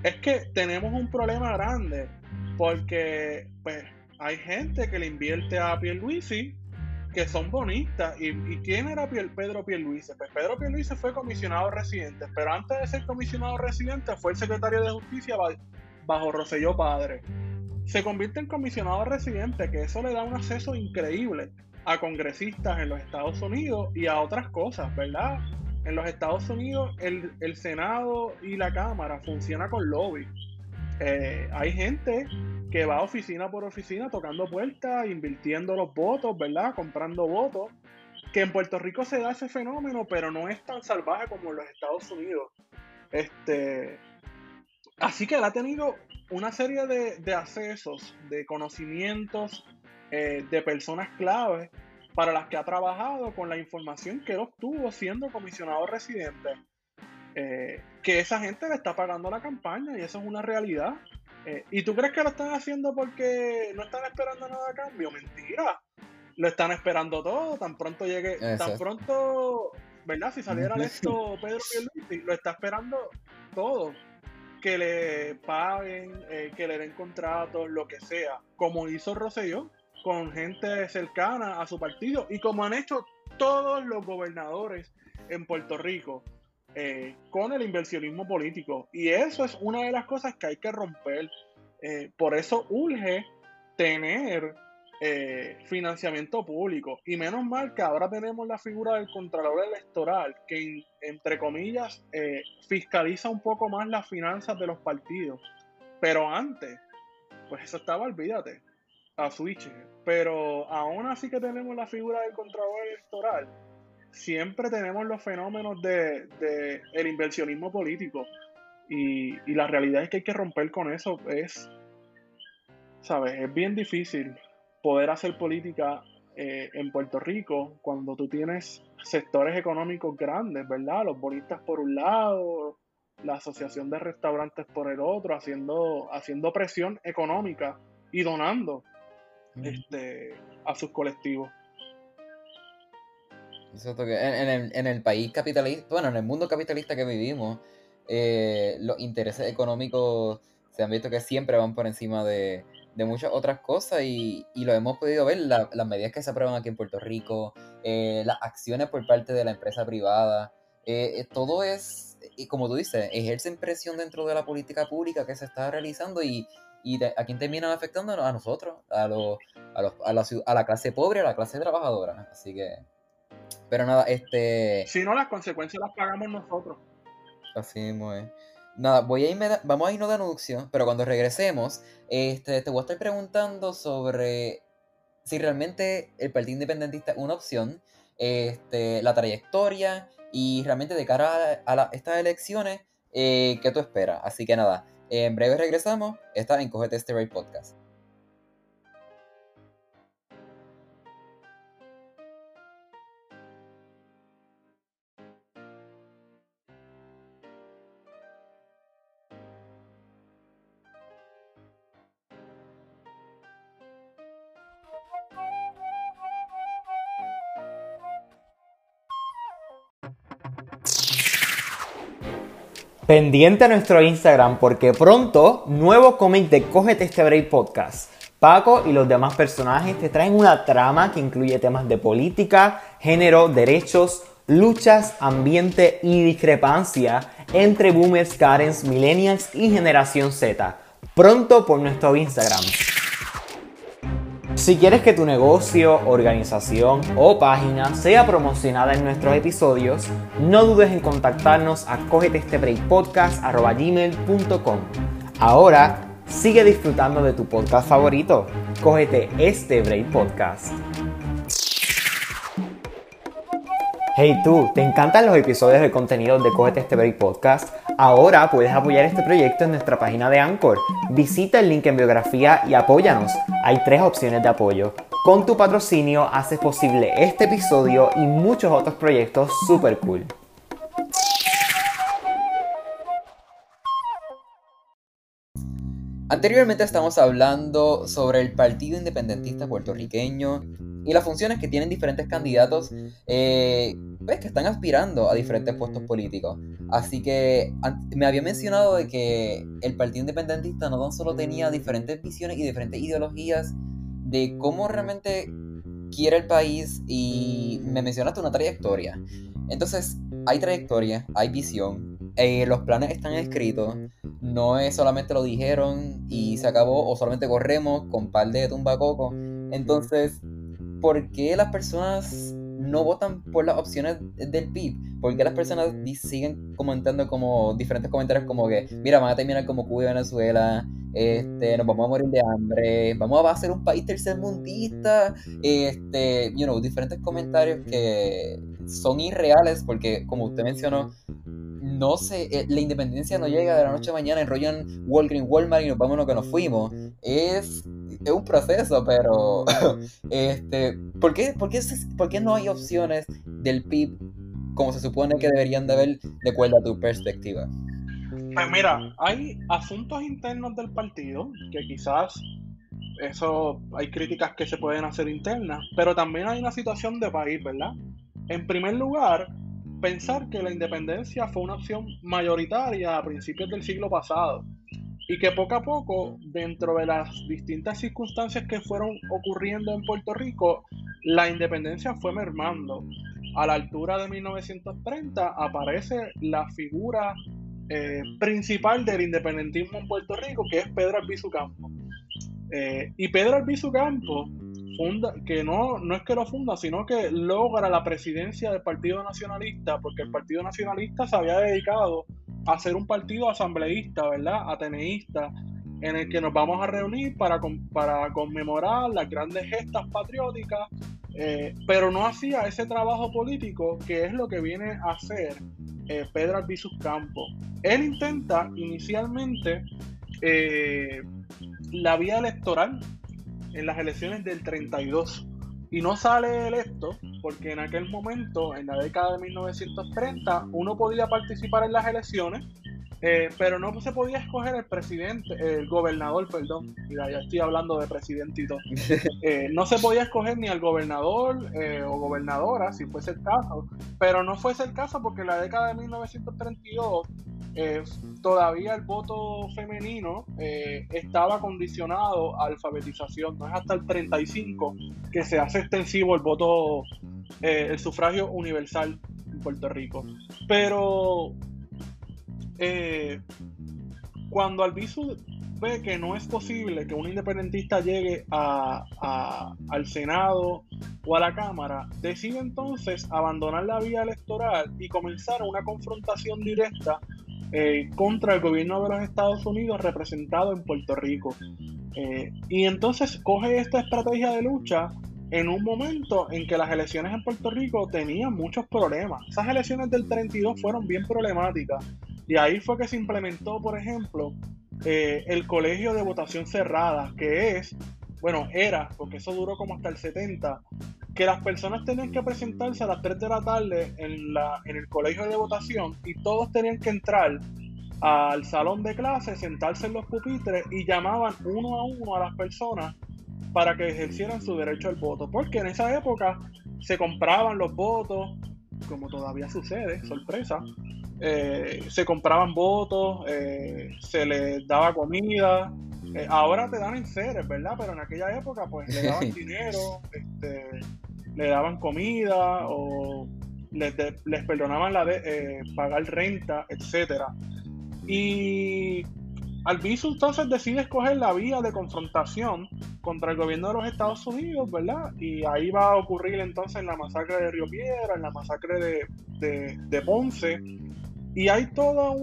Es que tenemos un problema grande, porque pues hay gente que le invierte a Pierluisi que son bonistas. ¿Y, quién era Pedro Pierluisi? Pues Pedro Pierluisi fue comisionado residente, pero antes de ser comisionado residente fue el secretario de Justicia bajo Roselló Padre. Se convierte en comisionado residente, que eso le da un acceso increíble a congresistas en los Estados Unidos y a otras cosas, ¿verdad? En los Estados Unidos el, el Senado y la Cámara funciona con lobby. Eh, hay gente que va oficina por oficina tocando puertas, invirtiendo los votos, ¿verdad? Comprando votos. Que en Puerto Rico se da ese fenómeno, pero no es tan salvaje como en los Estados Unidos. Este, así que él ha tenido una serie de, accesos, de conocimientos eh, de personas claves para las que ha trabajado con la información que él obtuvo siendo comisionado residente. Eh, que esa gente le está pagando la campaña y eso es una realidad. Eh, ¿Y tú crees que lo están haciendo porque no están esperando nada a cambio? Mentira. Lo están esperando todo. Tan pronto llegue, tan pronto, ¿verdad? Si saliera esto Pedro Pierluisi, lo está esperando todo. Que le paguen, eh, que le den contratos, lo que sea. Como hizo Rosselló con gente cercana a su partido y como han hecho todos los gobernadores en Puerto Rico eh, con el inversionismo político. Y eso es una de las cosas que hay que romper. Eh, por eso urge tener eh, financiamiento público. Y menos mal que ahora tenemos la figura del Contralor Electoral, que entre comillas fiscaliza un poco más las finanzas de los partidos. Pero antes, pues eso estaba, olvídate, a switch. Pero aún así que tenemos la figura del Contralor Electoral, siempre tenemos los fenómenos de, el inversionismo político. Y, y la realidad es que hay que romper con eso. Es, ¿sabes? Es bien difícil poder hacer política eh, en Puerto Rico cuando tú tienes sectores económicos grandes, ¿verdad? Los bonistas por un lado, la asociación de restaurantes por el otro, haciendo, haciendo presión económica y donando este, a sus colectivos. En, el, país capitalista, bueno, en el mundo capitalista que vivimos, eh, los intereses económicos se han visto que siempre van por encima de, muchas otras cosas y, lo hemos podido ver, las medidas que se aprueban aquí en Puerto Rico, eh, las acciones por parte de la empresa privada, eh, todo es, y como tú dices, ejercen presión dentro de la política pública que se está realizando y, y a quién terminan afectando a nosotros, a, los, a, los, a, la, a la clase pobre, a la clase trabajadora. Así que, pero nada, este... Si no, las consecuencias las pagamos nosotros. Así mismo es. Nada, voy a irme, vamos a irnos de anuncio, pero cuando regresemos, este, te voy a estar preguntando sobre si realmente el Partido Independentista es una opción, este, la trayectoria y realmente de cara a, estas elecciones, eh, ¿qué tú esperas? Así que nada, en breve regresamos, está en Cogete Este Podcast. Pendiente a nuestro Instagram porque pronto, nuevo cómic de Cógete este Break Podcast. Paco y los demás personajes te traen una trama que incluye temas de política, género, derechos, luchas, ambiente y discrepancia entre boomers, Karens, millennials y generación Z. Pronto por nuestro Instagram. Si quieres que tu negocio, organización o página sea promocionada en nuestros episodios, no dudes en contactarnos a cogetestebreakpodcast.com. Ahora, sigue disfrutando de tu podcast favorito. Cógete este Podcast. Hey tú, ¿te encantan los episodios de contenido de Cógete este Break Podcast? Ahora puedes apoyar este proyecto en nuestra página de Anchor. Visita el link en biografía y apóyanos. Hay tres opciones de apoyo. Con tu patrocinio haces posible este episodio y muchos otros proyectos super cool. Anteriormente estamos hablando sobre el Partido Independentista Puertorriqueño y las funciones que tienen diferentes candidatos eh, pues, que están aspirando a diferentes puestos políticos. Así que me había mencionado de que el Partido Independentista no tan solo tenía diferentes visiones y diferentes ideologías de cómo realmente quiere el país y me mencionaste una trayectoria. Entonces, hay trayectoria, hay visión, eh, los planes están escritos, no es solamente lo dijeron y se acabó o solamente corremos con par de tumbacoco. Entonces, ¿por qué las personas no votan por las opciones del PIB? ¿Por qué las personas siguen comentando como diferentes comentarios como que, mira, van a terminar como Cuba y Venezuela, este, nos vamos a morir de hambre, vamos a ser un país tercermundista, este, you know, diferentes comentarios que son irreales porque, como usted mencionó, no sé, eh, la independencia no llega de la noche a mañana, enrollan Walgreens, Walmart y nos vamos lo que nos fuimos. Es es un proceso, pero *laughs* este, ¿por qué, por, qué, no hay opciones del PIB como se supone que deberían de haber de acuerdo a tu perspectiva? Pues mira, hay asuntos internos del partido que quizás eso hay críticas que se pueden hacer internas, pero también hay una situación de país, ¿verdad? En primer lugar, pensar que la independencia fue una opción mayoritaria a principios del siglo pasado y que poco a poco, dentro de las distintas circunstancias que fueron ocurriendo en Puerto Rico, la independencia fue mermando. A la altura de 1930 aparece la figura eh, principal del independentismo en Puerto Rico, que es Pedro Albizu Campo. Eh, y Pedro Albizu Campo, funda, que no, no es que lo funda, sino que logra la presidencia del Partido Nacionalista, porque el Partido Nacionalista se había dedicado a ser un partido asambleísta, ¿verdad? Ateneísta, en el que nos vamos a reunir para, conmemorar las grandes gestas patrióticas, eh, pero no hacía ese trabajo político que es lo que viene a hacer eh, Pedro Albizu Campos. Él intenta inicialmente eh, la vía electoral en las elecciones del 32 y no sale electo porque en aquel momento, en la década de 1930, uno podía participar en las elecciones eh, pero no se podía escoger el presidente, el gobernador, perdón, mira, ya estoy hablando de presidente y todo. *laughs* Eh, no se podía escoger ni al gobernador eh, o gobernadora, si fuese el caso, pero no fuese el caso porque en la década de 1932 todavía el voto femenino estaba condicionado a alfabetización, no es hasta el 35 que se hace extensivo el voto, el sufragio universal en Puerto Rico. Pero eh, cuando Albizu ve que no es posible que un independentista llegue al Senado o a la Cámara, decide entonces abandonar la vía electoral y comenzar una confrontación directa eh, contra el gobierno de los Estados Unidos representado en Puerto Rico. Eh, y entonces coge esta estrategia de lucha en un momento en que las elecciones en Puerto Rico tenían muchos problemas. Esas elecciones del 32 fueron bien problemáticas y ahí fue que se implementó, por ejemplo, eh, el colegio de votación cerrada, que es, bueno, era, porque eso duró como hasta el 70, que las personas tenían que presentarse a las 3 de la tarde en, la, en el colegio de votación y todos tenían que entrar al salón de clase, sentarse en los pupitres y llamaban uno a uno a las personas para que ejercieran su derecho al voto. Porque en esa época se compraban los votos, como todavía sucede, sorpresa, eh, se compraban votos, eh, se les daba comida. Eh, ahora te dan en seres, ¿verdad? Pero en aquella época, pues le daban *laughs* dinero, este, le daban comida o les, les perdonaban la de, pagar renta, etcétera. Y Albizu entonces decide escoger la vía de confrontación contra el gobierno de los Estados Unidos, ¿verdad? Y ahí va a ocurrir entonces la masacre de Río Piedra, en la masacre de, de, de Ponce, y hay todas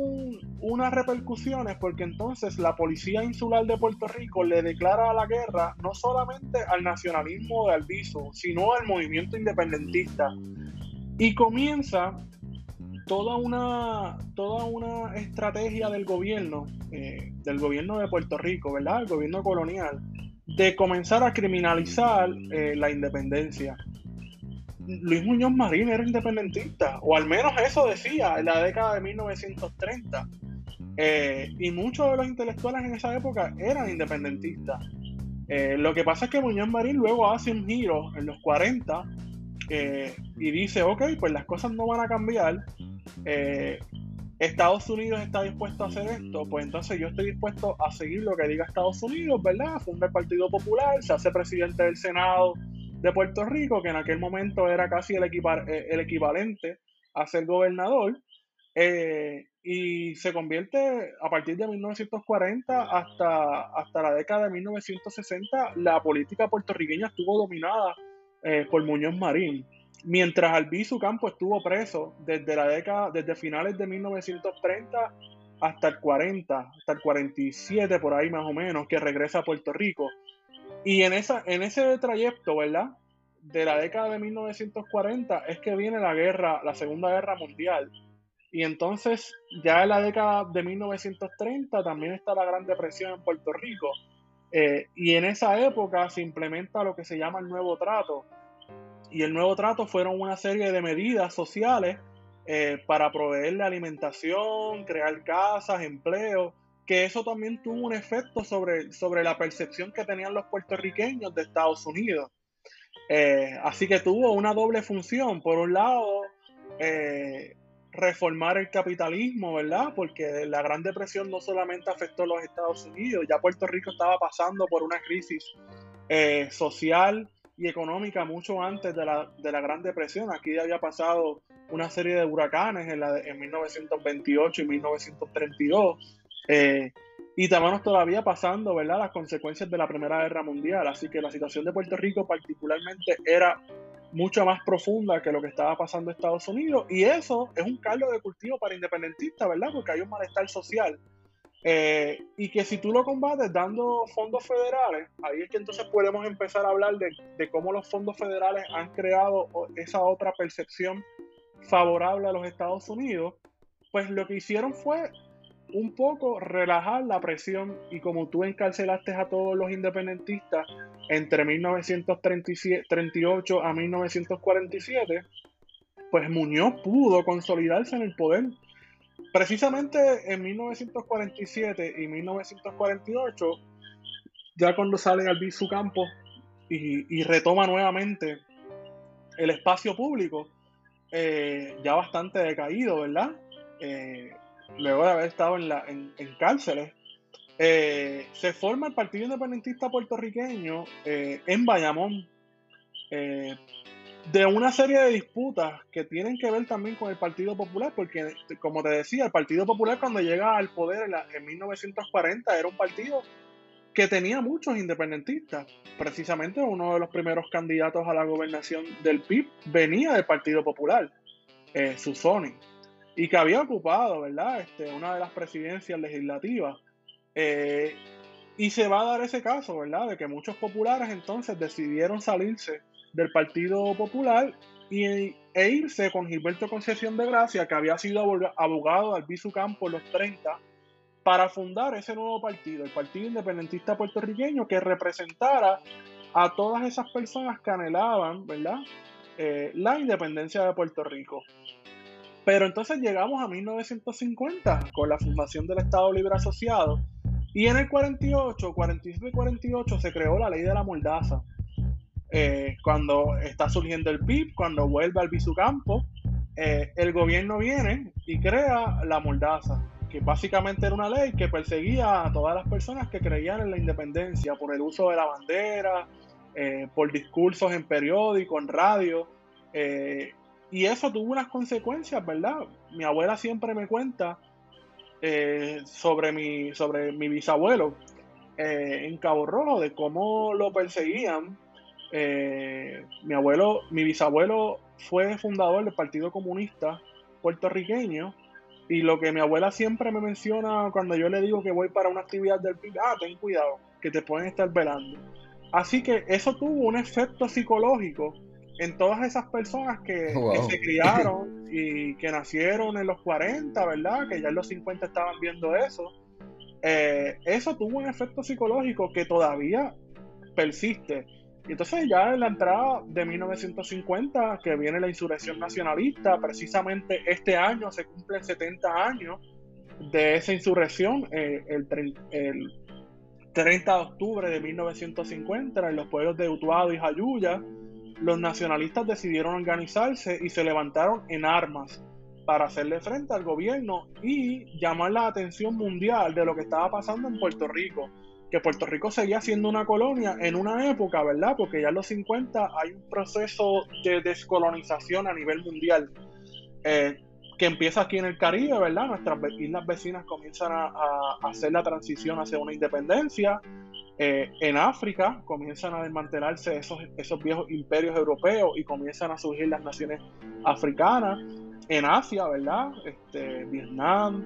unas repercusiones porque entonces la Policía Insular de Puerto Rico le declara la guerra no solamente al nacionalismo de Albizu, sino al movimiento independentista. Y comienza toda una, toda una estrategia del gobierno, eh, del gobierno de Puerto Rico, ¿verdad? El gobierno colonial, de comenzar a criminalizar eh, la independencia. Luis Muñoz Marín era independentista, o al menos eso decía en la década de 1930. Eh, y muchos de los intelectuales en esa época eran independentistas. Eh, lo que pasa es que Muñoz Marín luego hace un giro en los 40 eh, y dice, ok, pues las cosas no van a cambiar. Estados Unidos está dispuesto a hacer esto, pues entonces yo estoy dispuesto a seguir lo que diga Estados Unidos, ¿verdad? Funda el Partido Popular, se hace presidente del Senado de Puerto Rico, que en aquel momento era casi el, eh, el equivalente a ser gobernador, eh, y se convierte a partir de 1940 hasta, hasta la década de 1960, la política puertorriqueña estuvo dominada eh, por Muñoz Marín, mientras Albizu Campo estuvo preso desde la década, desde finales de 1930 hasta el 40, hasta el 47 por ahí más o menos, que regresa a Puerto Rico. Y en, esa, en ese trayecto, ¿verdad? De la década de 1940 es que viene la guerra, la Segunda Guerra Mundial. Y entonces, ya en la década de 1930 también está la Gran Depresión en Puerto Rico. Eh, y en esa época se implementa lo que se llama el Nuevo Trato. Y el Nuevo Trato fueron una serie de medidas sociales eh, para proveerle alimentación, crear casas, empleo que eso también tuvo un efecto sobre, sobre la percepción que tenían los puertorriqueños de Estados Unidos. Eh, así que tuvo una doble función. Por un lado, eh, reformar el capitalismo, ¿verdad? Porque la Gran Depresión no solamente afectó a los Estados Unidos, ya Puerto Rico estaba pasando por una crisis eh, social y económica mucho antes de la, de la, Gran Depresión. Aquí había pasado una serie de huracanes en, la, en 1928 y 1932 eh, y estamos todavía pasando, ¿verdad?, las consecuencias de la Primera Guerra Mundial. Así que la situación de Puerto Rico particularmente era mucho más profunda que lo que estaba pasando en Estados Unidos. Y eso es un caldo de cultivo para independentistas, ¿verdad? Porque hay un malestar social. Eh, y que si tú lo combates dando fondos federales, ahí es que entonces podemos empezar a hablar de, de cómo los fondos federales han creado esa otra percepción favorable a los Estados Unidos pues lo que hicieron fue un poco relajar la presión y como tú encarcelaste a todos los independentistas entre 1938 a 1947, pues Muñoz pudo consolidarse en el poder. Precisamente en 1947 y 1948, ya cuando sale al su campo y, retoma nuevamente el espacio público, eh, ya bastante decaído, ¿verdad? Eh, luego de haber estado en, en, cárceles, eh, se forma el Partido Independentista Puertorriqueño en Bayamón de una serie de disputas que tienen que ver también con el Partido Popular, porque como te decía, el Partido Popular cuando llega al poder en, 1940 era un partido que tenía muchos independentistas. Precisamente uno de los primeros candidatos a la gobernación del PIB venía del Partido Popular, eh, Susoni, y que había ocupado, ¿verdad?, este, una de las presidencias legislativas. Eh, y se va a dar ese caso, ¿verdad?, de que muchos populares entonces decidieron salirse del Partido Popular y, e irse con Gilberto Concepción de Gracia, que había sido abogado de Albizu Campo en los 30, para fundar ese nuevo partido, el Partido Independentista Puertorriqueño, que representara a todas esas personas que anhelaban, ¿verdad?, eh, la independencia de Puerto Rico. Pero entonces llegamos a 1950 con la fundación del Estado Libre Asociado y en el 48, 47 y 48 se creó la ley de la mordaza, eh, cuando está surgiendo el PIB, cuando vuelve al Bisucampo, eh, el gobierno viene y crea la Mordaza, que básicamente era una ley que perseguía a todas las personas que creían en la independencia por el uso de la bandera, eh, por discursos en periódico, en radio, y eso tuvo unas consecuencias, ¿verdad? Mi abuela siempre me cuenta sobre, mi, sobre mi bisabuelo en Cabo Rojo, de cómo lo perseguían eh, mi abuelo, mi bisabuelo fue fundador del Partido Comunista puertorriqueño y lo que mi abuela siempre me menciona cuando yo le digo que voy para una actividad del PIB, ah, ten cuidado, que te pueden estar velando. Así que eso tuvo un efecto psicológico en todas esas personas que, se criaron y que nacieron en los 40, ¿verdad? Que ya en los 50 estaban viendo eso. Eh, eso tuvo un efecto psicológico que todavía persiste. Y entonces ya en la entrada de 1950, que viene la insurrección nacionalista, precisamente este año se cumplen 70 años de esa insurrección, eh, el, 30 de octubre de 1950, en los pueblos de Utuado y Jayuya, los nacionalistas decidieron organizarse y se levantaron en armas para hacerle frente al gobierno y llamar la atención mundial de lo que estaba pasando en Puerto Rico que Puerto Rico seguía siendo una colonia en una época, ¿verdad? Porque ya en los 50 hay un proceso de descolonización a nivel mundial eh, que empieza aquí en el Caribe, ¿verdad? Nuestras islas vecinas comienzan a, hacer la transición hacia una independencia. Eh, en África comienzan a desmantelarse esos, esos viejos imperios europeos y comienzan a surgir las naciones africanas. En Asia, ¿verdad? Este, Vietnam,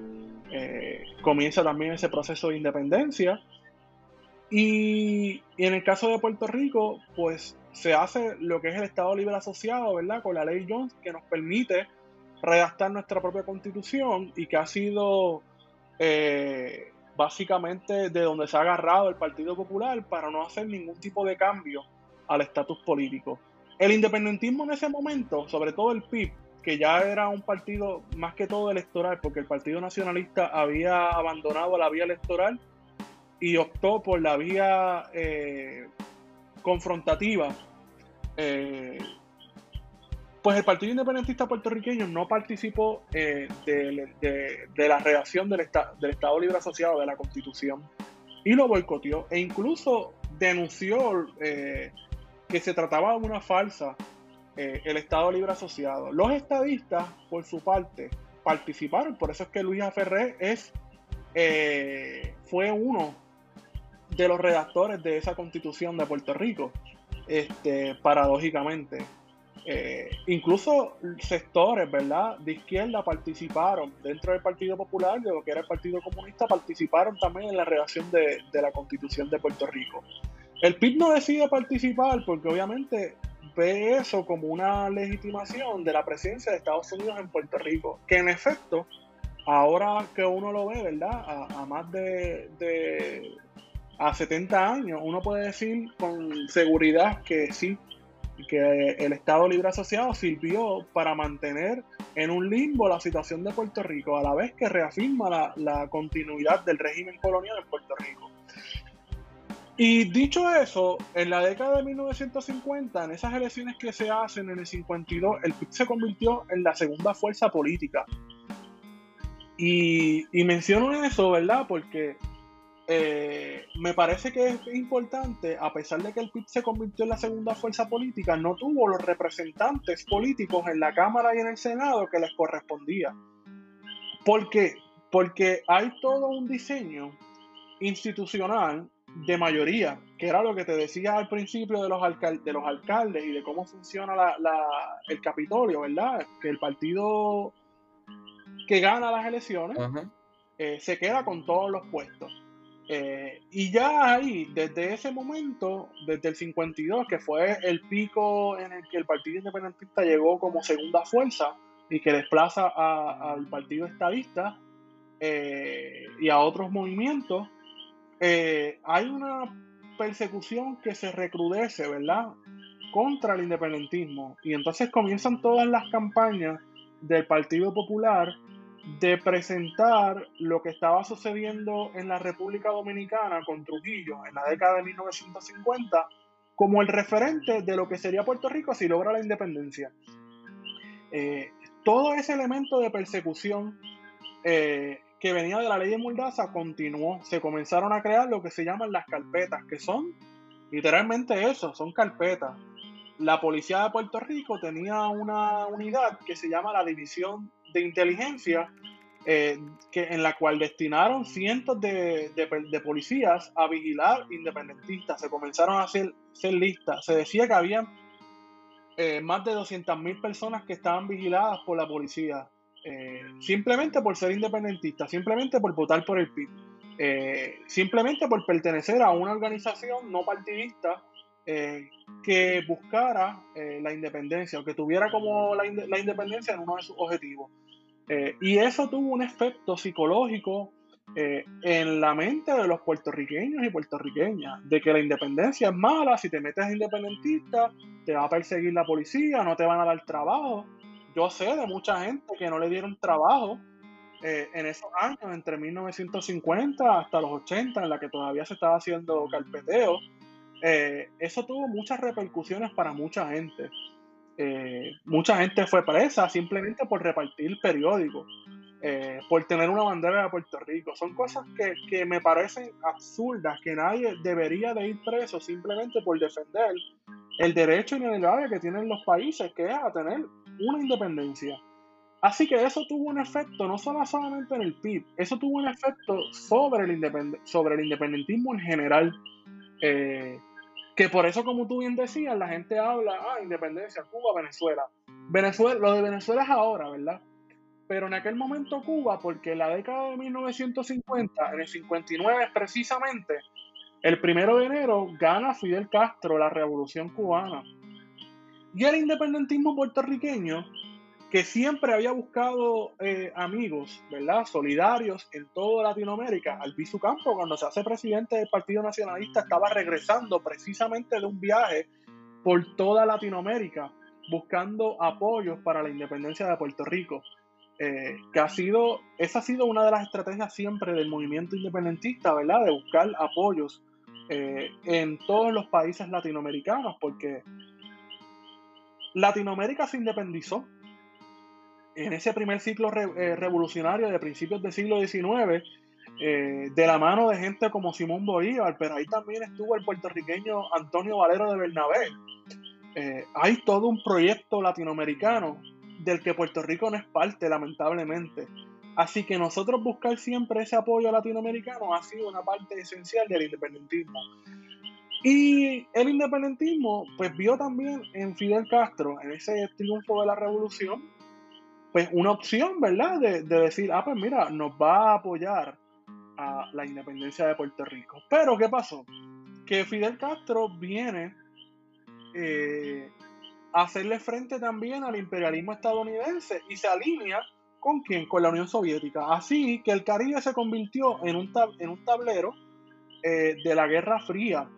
eh, comienza también ese proceso de independencia. Y, en el caso de Puerto Rico, pues se hace lo que es el Estado Libre Asociado, ¿verdad? Con la ley Jones, que nos permite redactar nuestra propia constitución y que ha sido eh, básicamente de donde se ha agarrado el Partido Popular para no hacer ningún tipo de cambio al estatus político. El independentismo en ese momento, sobre todo el PIB, que ya era un partido más que todo electoral, porque el Partido Nacionalista había abandonado la vía electoral y optó por la vía eh, confrontativa, eh, pues el Partido Independentista Puertorriqueño no participó eh, de, la redacción del, del Estado Libre Asociado de la Constitución y lo boicoteó e incluso denunció que se trataba de una falsa el Estado Libre Asociado. Los estadistas, por su parte, participaron, por eso es que Luis Aferré es, fue uno de los redactores de esa constitución de Puerto Rico, este, paradójicamente. Eh, incluso sectores, ¿verdad?, de izquierda participaron dentro del Partido Popular, de lo que era el Partido Comunista, participaron también en la redacción de, la Constitución de Puerto Rico. El PIB no decide participar porque obviamente ve eso como una legitimación de la presencia de Estados Unidos en Puerto Rico, que en efecto ahora que uno lo ve, ¿verdad? A, más de, de, a 70 años, uno puede decir con seguridad que sí, que el Estado Libre Asociado sirvió para mantener en un limbo la situación de Puerto Rico, a la vez que reafirma la, continuidad del régimen colonial en Puerto Rico. Y dicho eso, en la década de 1950, en esas elecciones que se hacen en el 52, el PIB se convirtió en la segunda fuerza política. Y, y menciono eso, ¿verdad? Porque eh, me parece que es importante, a pesar de que el PIB se convirtió en la segunda fuerza política, no tuvo los representantes políticos en la Cámara y en el Senado que les correspondía. ¿Por qué? Porque hay todo un diseño institucional de mayoría, que era lo que te decía al principio de los, de los alcaldes y de cómo funciona el Capitolio, ¿verdad? Que el partido que gana las elecciones eh, se queda con todos los puestos. Eh, y ya ahí, desde ese momento, desde el 52, que fue el pico en el que el Partido Independentista llegó como segunda fuerza y que desplaza al Partido Estadista eh, y a otros movimientos, eh, hay una persecución que se recrudece, ¿verdad? Contra el independentismo. Y entonces comienzan todas las campañas del Partido Popular de presentar lo que estaba sucediendo en la República Dominicana con Trujillo en la década de 1950 como el referente de lo que sería Puerto Rico si logra la independencia. Eh, todo ese elemento de persecución eh, que venía de la ley de Muldaza continuó. Se comenzaron a crear lo que se llaman las carpetas, que son literalmente eso, son carpetas. La policía de Puerto Rico tenía una unidad que se llama la División de inteligencia eh, que, en la cual destinaron cientos de, de, policías a vigilar independentistas. Se comenzaron a hacer, listas. Se decía que había eh, más de 200.000 personas que estaban vigiladas por la policía, eh, simplemente por ser independentistas, simplemente por votar por el PIB, simplemente por pertenecer a una organización no partidista que buscara la independencia o que tuviera como la, la, independencia en uno de sus objetivos. Eh, y eso tuvo un efecto psicológico eh, en la mente de los puertorriqueños y puertorriqueñas, de que la independencia es mala, si te metes independentista, te va a perseguir la policía, no te van a dar trabajo. Yo sé de mucha gente que no le dieron trabajo eh, en esos años, entre 1950 hasta los 80, en la que todavía se estaba haciendo carpeteo. eso tuvo muchas repercusiones para mucha gente. Eh, mucha gente fue presa simplemente por repartir periódicos, eh, por tener una bandera de Puerto Rico. Son cosas que, me parecen absurdas, que nadie debería de ir preso simplemente por defender el derecho inalienable que tienen los países, que es a tener una independencia. Así que eso tuvo un efecto no solo solamente en el PIB, eso tuvo un efecto sobre el, sobre el independentismo en general. Eh, que por eso, como tú bien decías, la gente habla, ah, independencia, Cuba, Venezuela. Venezuela, lo de Venezuela es ahora, ¿verdad? Pero en aquel momento Cuba, porque en la década de 1950, en el 59 precisamente, el primero de enero gana Fidel Castro la revolución cubana. Y el independentismo puertorriqueño que siempre había buscado eh, amigos, ¿verdad? Solidarios en toda Latinoamérica. Albizu Campo, cuando se hace presidente del Partido Nacionalista, estaba regresando precisamente de un viaje por toda Latinoamérica, buscando apoyos para la independencia de Puerto Rico. Eh, que ha sido, esa ha sido una de las estrategias siempre del movimiento independentista, ¿verdad? De buscar apoyos eh, en todos los países latinoamericanos, porque Latinoamérica se independizó en ese primer ciclo eh, revolucionario de principios del siglo XIX, eh, de la mano de gente como Simón Bolívar, pero ahí también estuvo el puertorriqueño Antonio Valero de Bernabé. Eh, hay todo un proyecto latinoamericano del que Puerto Rico no es parte, lamentablemente. Así que nosotros buscar siempre ese apoyo latinoamericano ha sido una parte esencial del independentismo. Y el independentismo, pues vio también en Fidel Castro, en ese triunfo de la revolución, pues una opción, ¿verdad? De, decir, ah, pues mira, nos va a apoyar a la independencia de Puerto Rico. Pero, ¿qué pasó? Que Fidel Castro viene eh, a hacerle frente también al imperialismo estadounidense y se alinea ¿Con quién? Con la Unión Soviética. Así que el Caribe se convirtió en un, en un tablero eh, de la Guerra Fría,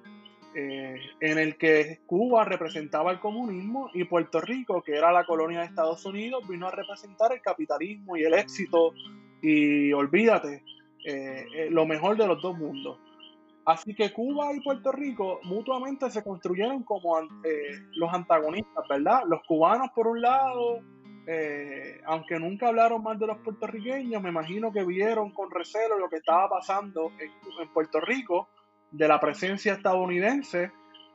eh, en el que Cuba representaba el comunismo y Puerto Rico, que era la colonia de Estados Unidos, vino a representar el capitalismo y el éxito y olvídate, eh, lo mejor de los dos mundos. Así que Cuba y Puerto Rico mutuamente se construyeron como los antagonistas, ¿verdad? Los cubanos por un lado, eh, aunque nunca hablaron mal de los puertorriqueños, me imagino que vieron con recelo lo que estaba pasando en, Puerto Rico, de la presencia estadounidense,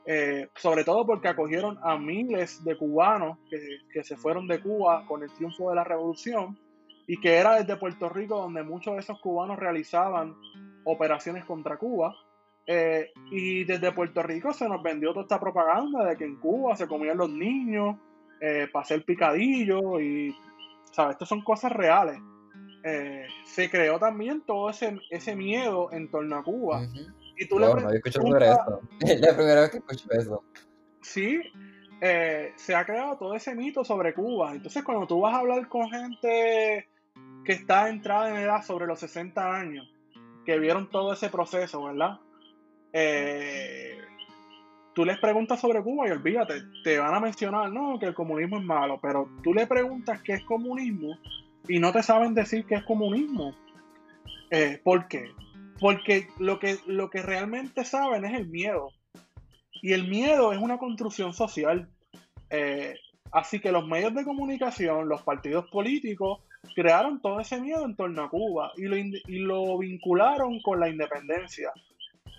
eh, sobre todo porque acogieron a miles de cubanos que, se fueron de Cuba con el triunfo de la revolución y que era desde Puerto Rico donde muchos de esos cubanos realizaban operaciones contra Cuba. Eh, y desde Puerto Rico se nos vendió toda esta propaganda de que en Cuba se comían los niños, eh, para hacer picadillo y, ¿sabes? Estas son cosas reales. Eh, se creó también todo ese, ese miedo en torno a Cuba. Y tú le eso. Es la primera vez que escucho eso. Sí, eh, se ha creado todo ese mito sobre Cuba. Entonces, cuando tú vas a hablar con gente que está entrada en edad sobre los 60 años, que vieron todo ese proceso, ¿verdad? Eh, tú les preguntas sobre Cuba y olvídate, te van a mencionar, no, que el comunismo es malo, pero tú le preguntas qué es comunismo y no te saben decir qué es comunismo. Eh, ¿Por qué? Porque lo que, lo que realmente saben es el miedo. Y el miedo es una construcción social. Eh, así que los medios de comunicación, los partidos políticos, crearon todo ese miedo en torno a Cuba y lo, y lo vincularon con la independencia.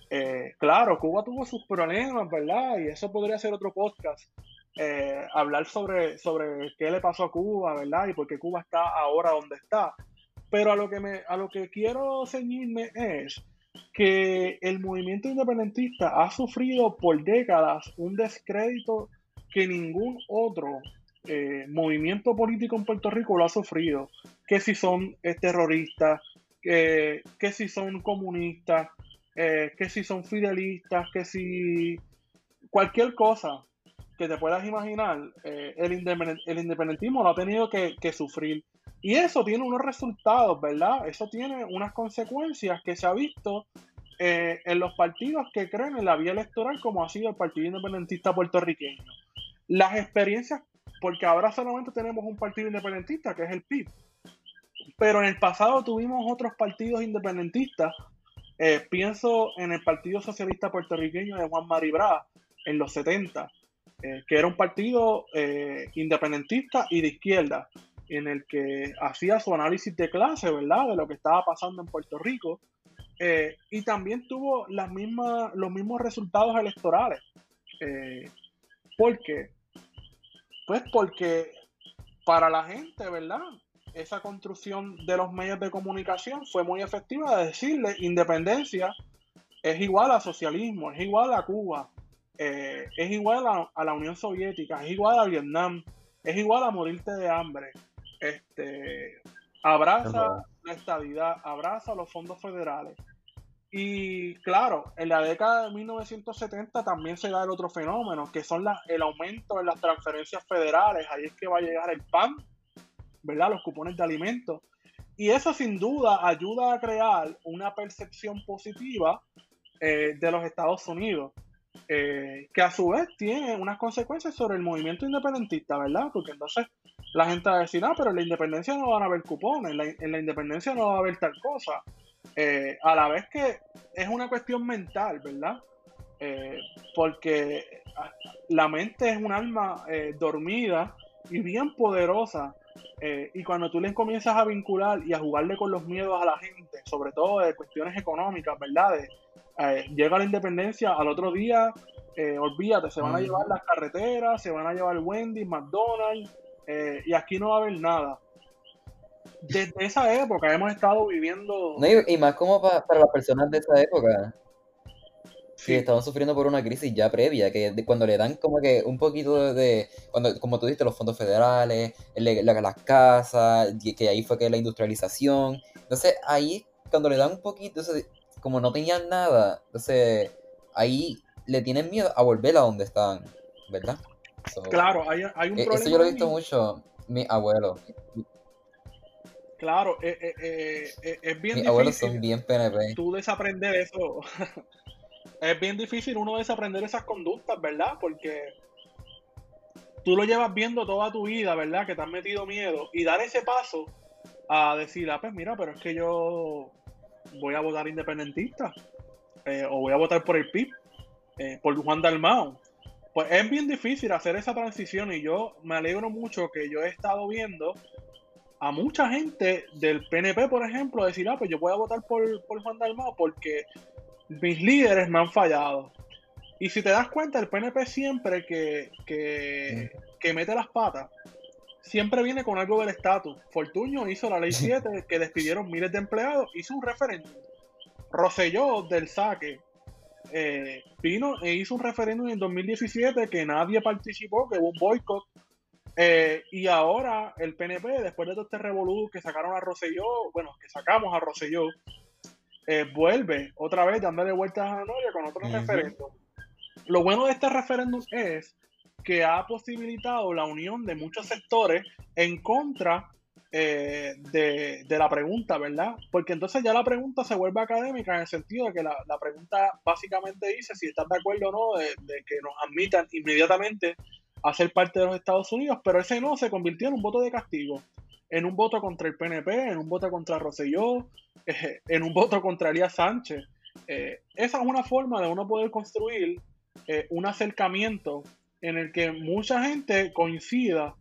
Eh, claro, Cuba tuvo sus problemas, ¿verdad? Y eso podría ser otro podcast. Eh, hablar sobre, sobre qué le pasó a Cuba, ¿verdad? Y por qué Cuba está ahora donde está. Pero a lo que, me, a lo que quiero ceñirme es que el movimiento independentista ha sufrido por décadas un descrédito que ningún otro eh, movimiento político en Puerto Rico lo ha sufrido. Que si son terroristas, que si son comunistas, eh, que si son fidelistas, que si cualquier cosa que te puedas imaginar, eh, el, independentismo lo ha tenido que, sufrir. Y eso tiene unos resultados, ¿verdad? Eso tiene unas consecuencias que se ha visto eh, en los partidos que creen en la vía electoral, como ha sido el Partido Independentista Puertorriqueño. Las experiencias, porque ahora solamente tenemos un partido independentista, que es el PIB, pero en el pasado tuvimos otros partidos independentistas eh, pienso en el Partido Socialista Puertorriqueño de Juan Maribra en los 70, eh, que era un partido independentista y de izquierda, en el que hacía su análisis de clase, ¿verdad?, de lo que estaba pasando en Puerto Rico, y también tuvo las mismas, los mismos resultados electorales. ¿Por qué? Pues porque para la gente, ¿verdad? esa construcción de los medios de comunicación fue muy efectiva de decirle independencia es igual a socialismo, es igual a Cuba, eh, es igual a, la Unión Soviética, es igual a Vietnam, es igual a morirte de hambre. Este, abraza la estabilidad, abraza los fondos federales. Y claro, en la década de 1970 también se da el otro fenómeno, que son el aumento en las transferencias federales. Ahí es que va a llegar el PAN, ¿verdad? Los cupones de alimentos. Y eso sin duda ayuda a crear una percepción positiva eh, de los Estados Unidos, eh, que a su vez tiene unas consecuencias sobre el movimiento independentista, ¿verdad? Porque entonces la gente va a decir, ah, pero en la independencia no van a haber cupones, en la, independencia no va a haber tal cosa. Eh, a la vez que es una cuestión mental, ¿verdad? porque la mente es un alma dormida y bien poderosa eh, y cuando tú les comienzas a vincular y a jugarle con los miedos a la gente, sobre todo de cuestiones económicas, ¿verdad? Eh, llega la independencia, al otro día, eh, olvídate, se van a llevar las carreteras, se van a llevar Wendy, McDonald's, y aquí no va a haber nada. Desde esa época hemos estado viviendo... y, más como para las personas de esa época, Sí, estaban sufriendo por una crisis ya previa, que cuando le dan como que un poquito de, cuando, como tú dijiste, los fondos federales, las casas, que ahí fue que la industrialización. Entonces ahí, cuando le dan un poquito, como no tenían nada, entonces ahí le tienen miedo a volver a donde estaban, ¿verdad? Claro, hay, un problema. Eso yo lo he visto mucho, mi abuelo. Claro, eh, eh, eh, eh, es bien Mis abuelos son bien PNP. tú desaprender eso. *laughs* es bien difícil uno desaprender esas conductas, ¿verdad? Porque tú lo llevas viendo toda tu vida, ¿verdad? Que te has metido miedo. Y dar ese paso a decir, ah, pues mira, pero es que yo voy a votar independentista. eh, o voy a votar por el PIB, eh, por Juan Dalmao. Pues es bien difícil hacer esa transición y yo me alegro mucho que yo he estado viendo a mucha gente del PNP, por ejemplo, decir, ah, pues yo voy a votar por, por Juan Dalmao porque mis líderes me han fallado. Y si te das cuenta, el PNP siempre que, que, que mete las patas, siempre viene con algo del estatus. Fortuño hizo la ley 7, que despidieron miles de empleados, hizo un referéndum. Rosselló del saque eh, vino e hizo un referéndum en 2017 que nadie participó, que hubo un boicot. Eh, y ahora el PNP, después de todo este revolú que sacaron a Rosselló, bueno, que sacamos a Rosselló, eh, vuelve otra vez dándole vueltas a la novia con otro Ujú. referéndum. Lo bueno de este referéndum es que ha posibilitado la unión de muchos sectores en contra eh, de, la pregunta, ¿verdad? Porque entonces ya la pregunta se vuelve académica en el sentido de que la, pregunta básicamente dice si estás de acuerdo o no de, que nos admitan inmediatamente a ser parte de los Estados Unidos, pero ese no se convirtió en un voto de castigo, en un voto contra el PNP, en un voto contra Rosselló, eh, en un voto contra Elías Sánchez. Eh, esa es una forma de uno poder construir un acercamiento en el que mucha gente coincida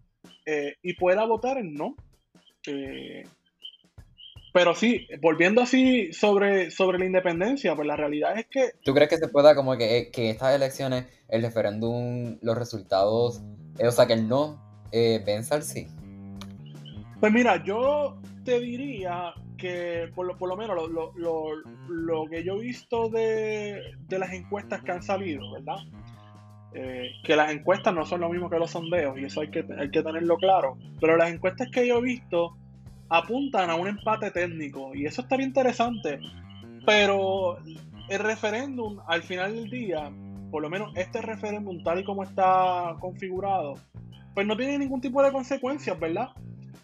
y pueda votar en no. Eh, pero sí, volviendo así sobre, sobre la independencia, pues la realidad es que ¿Tú crees que se pueda como que, que estas elecciones, el referéndum, los resultados, eh, o sea, que el no eh, venza al sí? Pues mira, yo te diría que por lo, por lo menos lo, lo- lo- lo que yo he visto de, de las encuestas que han salido, ¿verdad? Eh, que las encuestas no son lo mismo que los sondeos y eso hay que, hay que tenerlo claro. Pero las encuestas que yo he visto apuntan a un empate técnico y eso estaría interesante. Pero el referéndum al final del día, por lo menos este referéndum tal y como está configurado, pues no tiene ningún tipo de consecuencias, ¿verdad?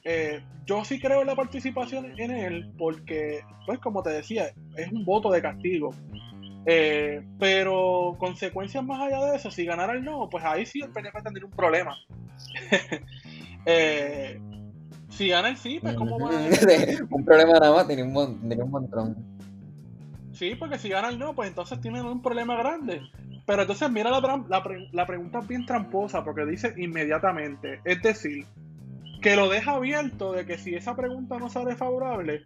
Eh, yo sí creo en la participación en él porque, pues como te decía, es un voto de castigo. Eh, pero consecuencias más allá de eso, si ganara el no, pues ahí sí el PNP tendría un problema. *laughs* Eh, si gana el sí, pues como va *laughs* un problema nada más, tenía un, tenía un montón. Sí, porque si gana el no, pues entonces tienen un problema grande. Pero entonces mira la, la, pre- la pregunta bien tramposa porque dice inmediatamente. Es decir, que lo deja abierto de que si esa pregunta no sale favorable,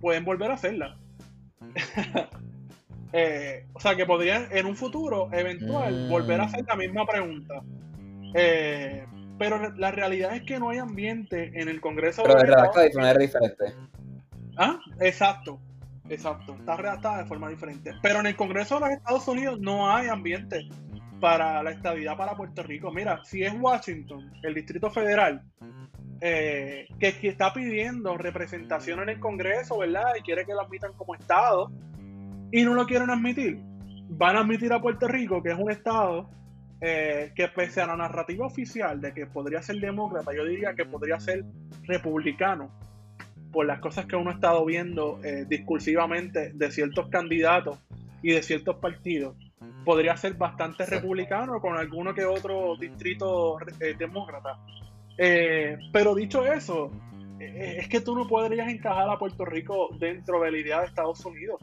pueden volver a hacerla. *laughs* Eh, o sea, que podrían en un futuro eventual Mm. volver a hacer la misma pregunta. Eh, pero la realidad es que no hay ambiente en el Congreso Pero de redactado de manera diferente. Ah, exacto, exacto. Está redactada de forma diferente. Pero en el Congreso de los Estados Unidos no hay ambiente para la estabilidad para Puerto Rico. Mira, si es Washington, el Distrito Federal, eh, que, que está pidiendo representación en el Congreso, ¿verdad? Y quiere que lo admitan como Estado, y no lo quieren admitir, van a admitir a Puerto Rico, que es un Estado eh, que pese a la narrativa oficial de que podría ser demócrata, yo diría que podría ser republicano por las cosas que uno ha estado viendo eh, discursivamente de ciertos candidatos y de ciertos partidos, podría ser bastante republicano con alguno que otro distrito eh, demócrata. Pero dicho eso, es que tú no podrías encajar a Puerto Rico dentro de la idea de Estados Unidos.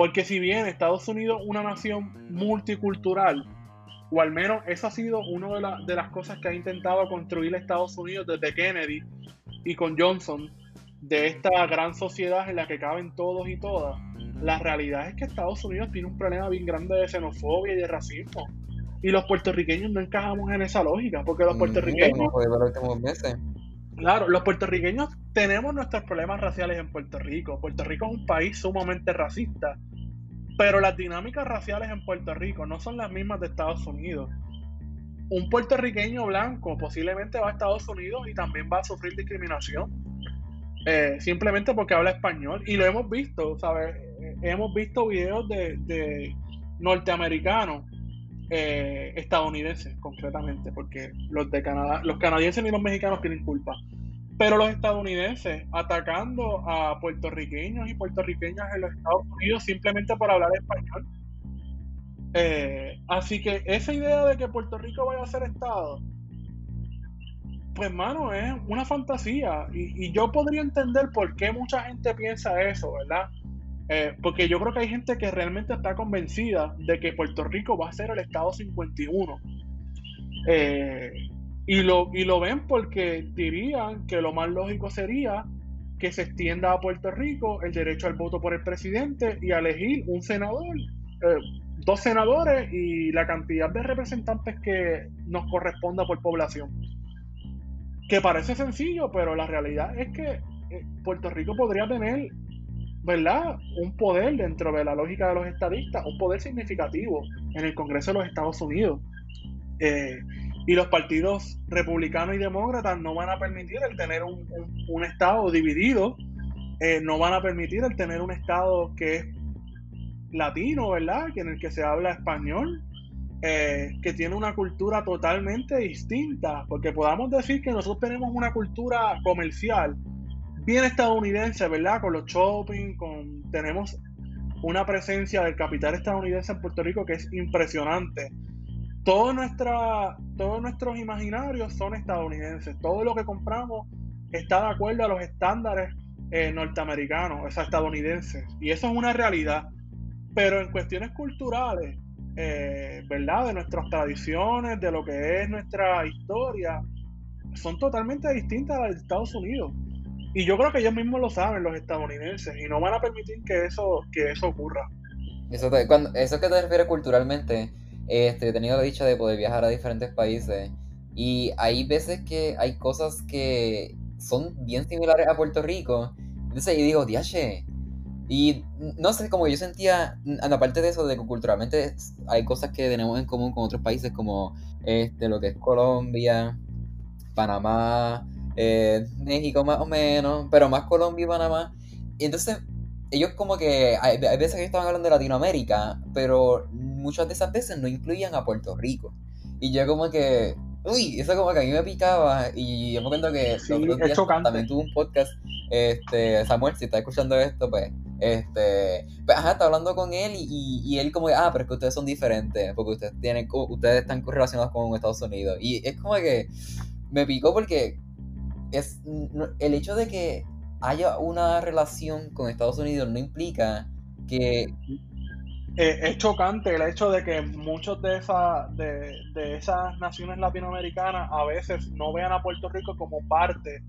Porque si bien Estados Unidos es una nación multicultural, o al menos esa ha sido una de, la- de las cosas que ha intentado construir Estados Unidos desde Kennedy y con Johnson, de esta gran sociedad en la que caben todos y todas, la realidad es que Estados Unidos tiene un problema bien grande de xenofobia y de racismo. Y los puertorriqueños no encajamos en esa lógica, porque los Mm, puertorriqueños los meses. Claro, los puertorriqueños tenemos nuestros problemas raciales en Puerto Rico. Puerto Rico es un país sumamente racista, pero las dinámicas raciales en Puerto Rico no son las mismas de Estados Unidos. Un puertorriqueño blanco posiblemente va a Estados Unidos y también va a sufrir discriminación, eh, simplemente porque habla español. Y lo hemos visto, ¿sabes? Hemos visto videos de, de norteamericanos eh, estadounidenses, concretamente, porque los de Canadá, los canadienses ni los mexicanos tienen culpa. Pero los estadounidenses atacando a puertorriqueños y puertorriqueñas en los Estados Unidos simplemente por hablar español. Eh, así que esa idea de que Puerto Rico vaya a ser Estado, pues mano, es una fantasía. Y, yo podría entender por qué mucha gente piensa eso, ¿verdad? Eh, porque yo creo que hay gente que realmente está convencida de que Puerto Rico va a ser el Estado 51. Eh, y lo, y lo ven porque dirían que lo más lógico sería que se extienda a Puerto Rico el derecho al voto por el presidente y a elegir un senador, eh, dos senadores y la cantidad de representantes que nos corresponda por población. Que parece sencillo, pero la realidad es que eh, Puerto Rico podría tener, ¿verdad?, un poder dentro de la lógica de los estadistas, un poder significativo en el Congreso de los Estados Unidos. Eh, y los partidos republicanos y demócratas no van a permitir el tener un, Estado dividido, eh, no van a permitir el tener un Estado que es latino, ¿verdad? Que en el que se habla español, eh, que tiene una cultura totalmente distinta, porque podamos decir que nosotros tenemos una cultura comercial bien estadounidense, ¿verdad? Con los shopping, con tenemos una presencia del capital estadounidense en Puerto Rico que es impresionante todo nuestra, todos nuestros imaginarios son estadounidenses. Todo lo que compramos está de acuerdo a los estándares eh, norteamericanos, o sea, estadounidenses. Y eso es una realidad. Pero en cuestiones culturales, eh, ¿verdad? De nuestras tradiciones, de lo que es nuestra historia, son totalmente distintas a las de Estados Unidos. Y yo creo que ellos mismos lo saben, los estadounidenses, y no van a permitir que eso, que eso ocurra. Eso, cuando, eso que te refieres culturalmente, este, he tenido la dicha de poder viajar a diferentes países y hay veces que hay cosas que son bien similares a Puerto Rico. Entonces yo digo, diache. Y no sé, como yo sentía, aparte de eso, de que culturalmente hay cosas que tenemos en común con otros países como este, lo que es Colombia, Panamá, eh, México más o menos, pero más Colombia y Panamá. Entonces ellos como que, hay, veces que estaban hablando de Latinoamérica, pero muchas de esas veces no incluían a Puerto Rico. Y yo como que, uy, eso como que a mí me picaba. Y yo me acuerdo que también tuve un podcast, este, Samuel, si está escuchando esto, pues, este, pues, ajá, está hablando con él y, y, él como que, ah, pero es que ustedes son diferentes, porque ustedes tienen, ustedes están relacionados con Estados Unidos. Y es como que me picó porque es el hecho de que haya una relación con Estados Unidos no implica que... Eh, es chocante el hecho de que muchos de, esa, de, esas naciones latinoamericanas a veces no vean a Puerto Rico como parte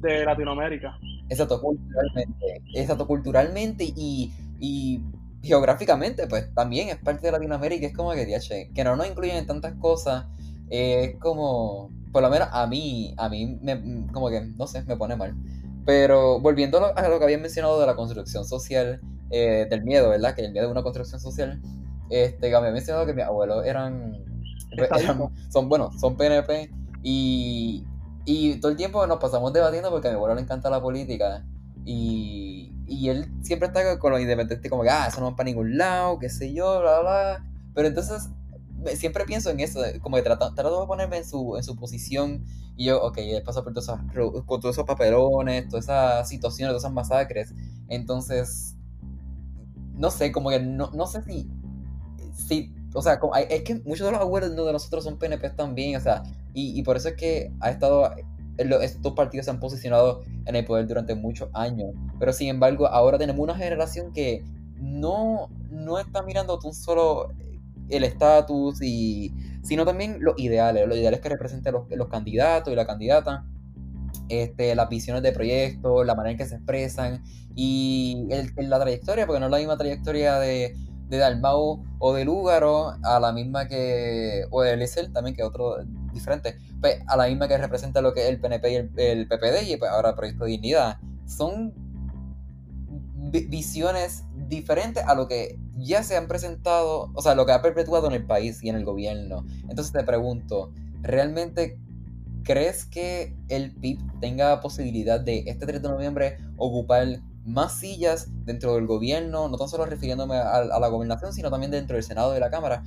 de Latinoamérica. Exacto, culturalmente. Exacto, culturalmente y, y geográficamente, pues también es parte de Latinoamérica. Es como que, que no nos incluyen en tantas cosas. es como, por lo menos a mí, a mí, me, como que, no sé, me pone mal. Pero volviendo a lo, que había mencionado de la construcción social, eh, del miedo, ¿verdad? Que el miedo de una construcción social, este, había mencionado que mis abuelos eran, son, bueno, son PNP y, y todo el tiempo nos pasamos debatiendo porque a mi abuelo le encanta la política y, y él siempre está con los independientes como que, ah, eso no va para ningún lado, qué sé yo, bla, bla. Pero entonces siempre pienso en eso, como que trato, trato de ponerme en su, en su posición y yo, ok, he pasado por todos esos, con todos esos papelones, todas esas situaciones, todas esas masacres, entonces, no sé, como que no, no sé si, si o sea, como, es que muchos de los abuelos de nosotros son PNP también, o sea, y, y por eso es que ha estado, estos partidos se han posicionado en el poder durante muchos años, pero sin embargo, ahora tenemos una generación que no, no está mirando un solo el estatus y sino también los ideales, los ideales que representan los, los candidatos y la candidata, este, las visiones de proyectos, la manera en que se expresan y el, la trayectoria, porque no es la misma trayectoria de, de Dalmau o de Lúgaro a la misma que, o de Eliezer también, que otro diferente, pues, a la misma que representa lo que es el PNP y el, PPD y pues, ahora el Proyecto de Dignidad. Son visiones diferentes a lo que ya se han presentado, o sea, lo que ha perpetuado en el país y en el gobierno. Entonces te pregunto, ¿realmente crees que el PIB tenga posibilidad de este 3 de noviembre ocupar más sillas dentro del gobierno, no tan solo refiriéndome a, la gobernación, sino también dentro del Senado y de la Cámara?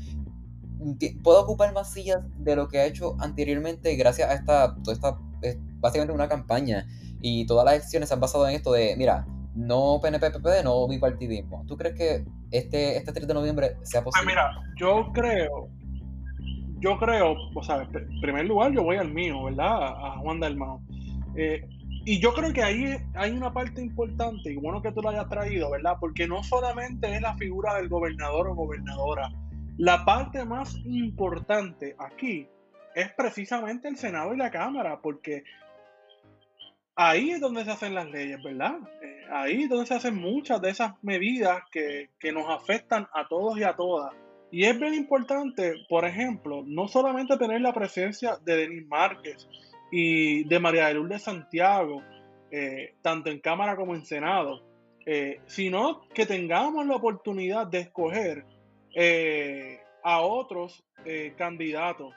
¿Puedo ocupar más sillas de lo que ha hecho anteriormente gracias a esta, toda esta, básicamente una campaña y todas las elecciones se han basado en esto de, mira, no PNP-PPD, no bipartidismo. ¿Tú crees que este, este 3 de noviembre sea Pues posible? mira, yo creo, yo creo, o sea, en primer lugar yo voy al mío, ¿verdad? A Juan Dalmao. Eh, y yo creo que ahí hay una parte importante, y bueno que tú lo hayas traído, ¿verdad? Porque no solamente es la figura del gobernador o gobernadora, la parte más importante aquí es precisamente el Senado y la Cámara, porque ahí es donde se hacen las leyes, ¿verdad? Eh, ahí es donde se hacen muchas de esas medidas que, que nos afectan a todos y a todas. Y es bien importante, por ejemplo, no solamente tener la presencia de Denis Márquez y de María de Lourdes Santiago, eh, tanto en Cámara como en Senado, eh, sino que tengamos la oportunidad de escoger a otros candidatos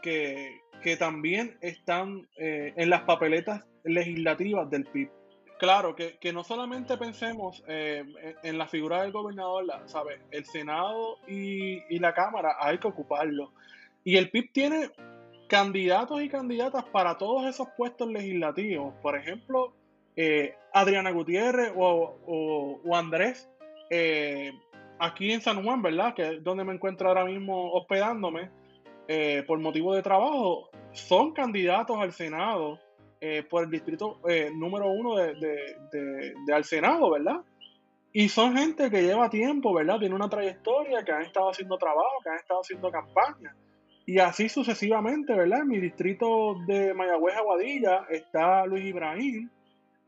que, que también están eh, en las papeletas legislativas del PIB. Claro, que, que no solamente pensemos eh, en- la figura del gobernador, ¿sabes? El Senado y, y la Cámara hay que ocuparlo. Y el PIB tiene candidatos y candidatas para todos esos puestos legislativos. Por ejemplo, eh, Adriana Gutiérrez o, o- Andrés, aquí en San Juan, ¿verdad? Que es donde me encuentro ahora mismo hospedándome eh, por motivo de trabajo, son candidatos al Senado eh, por el distrito eh, número uno de, de- de- de al Senado, ¿verdad? Y son gente que lleva tiempo, ¿verdad? Tiene una trayectoria, que han estado haciendo trabajo, que han estado haciendo campaña. Y así sucesivamente, ¿verdad? En mi distrito de Mayagüez, Aguadilla, está Luis Ibrahim,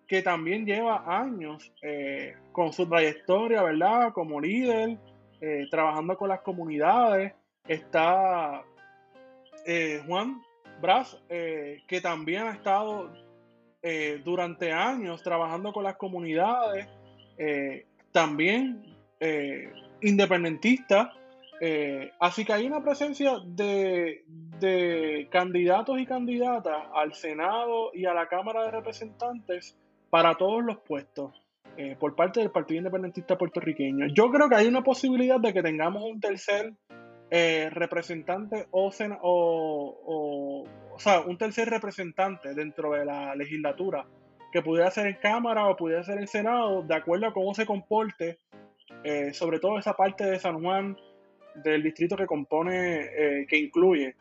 que también lleva años eh, con su trayectoria, ¿verdad? Como líder, eh, trabajando con las comunidades. Está eh, Juan Braz, eh, que también ha estado eh, durante años trabajando con las comunidades, también independentista. así que hay una presencia de, candidatos y candidatas al Senado y a la Cámara de Representantes para todos los puestos por parte del Partido Independentista puertorriqueño. Yo creo que hay una posibilidad de que tengamos un tercer eh, representante o, sena- o, o, o sea, un tercer representante dentro de la legislatura que pudiera ser en Cámara o pudiera ser en Senado, de acuerdo a cómo se comporte, eh, sobre todo esa parte de San Juan del distrito que compone, eh, que incluye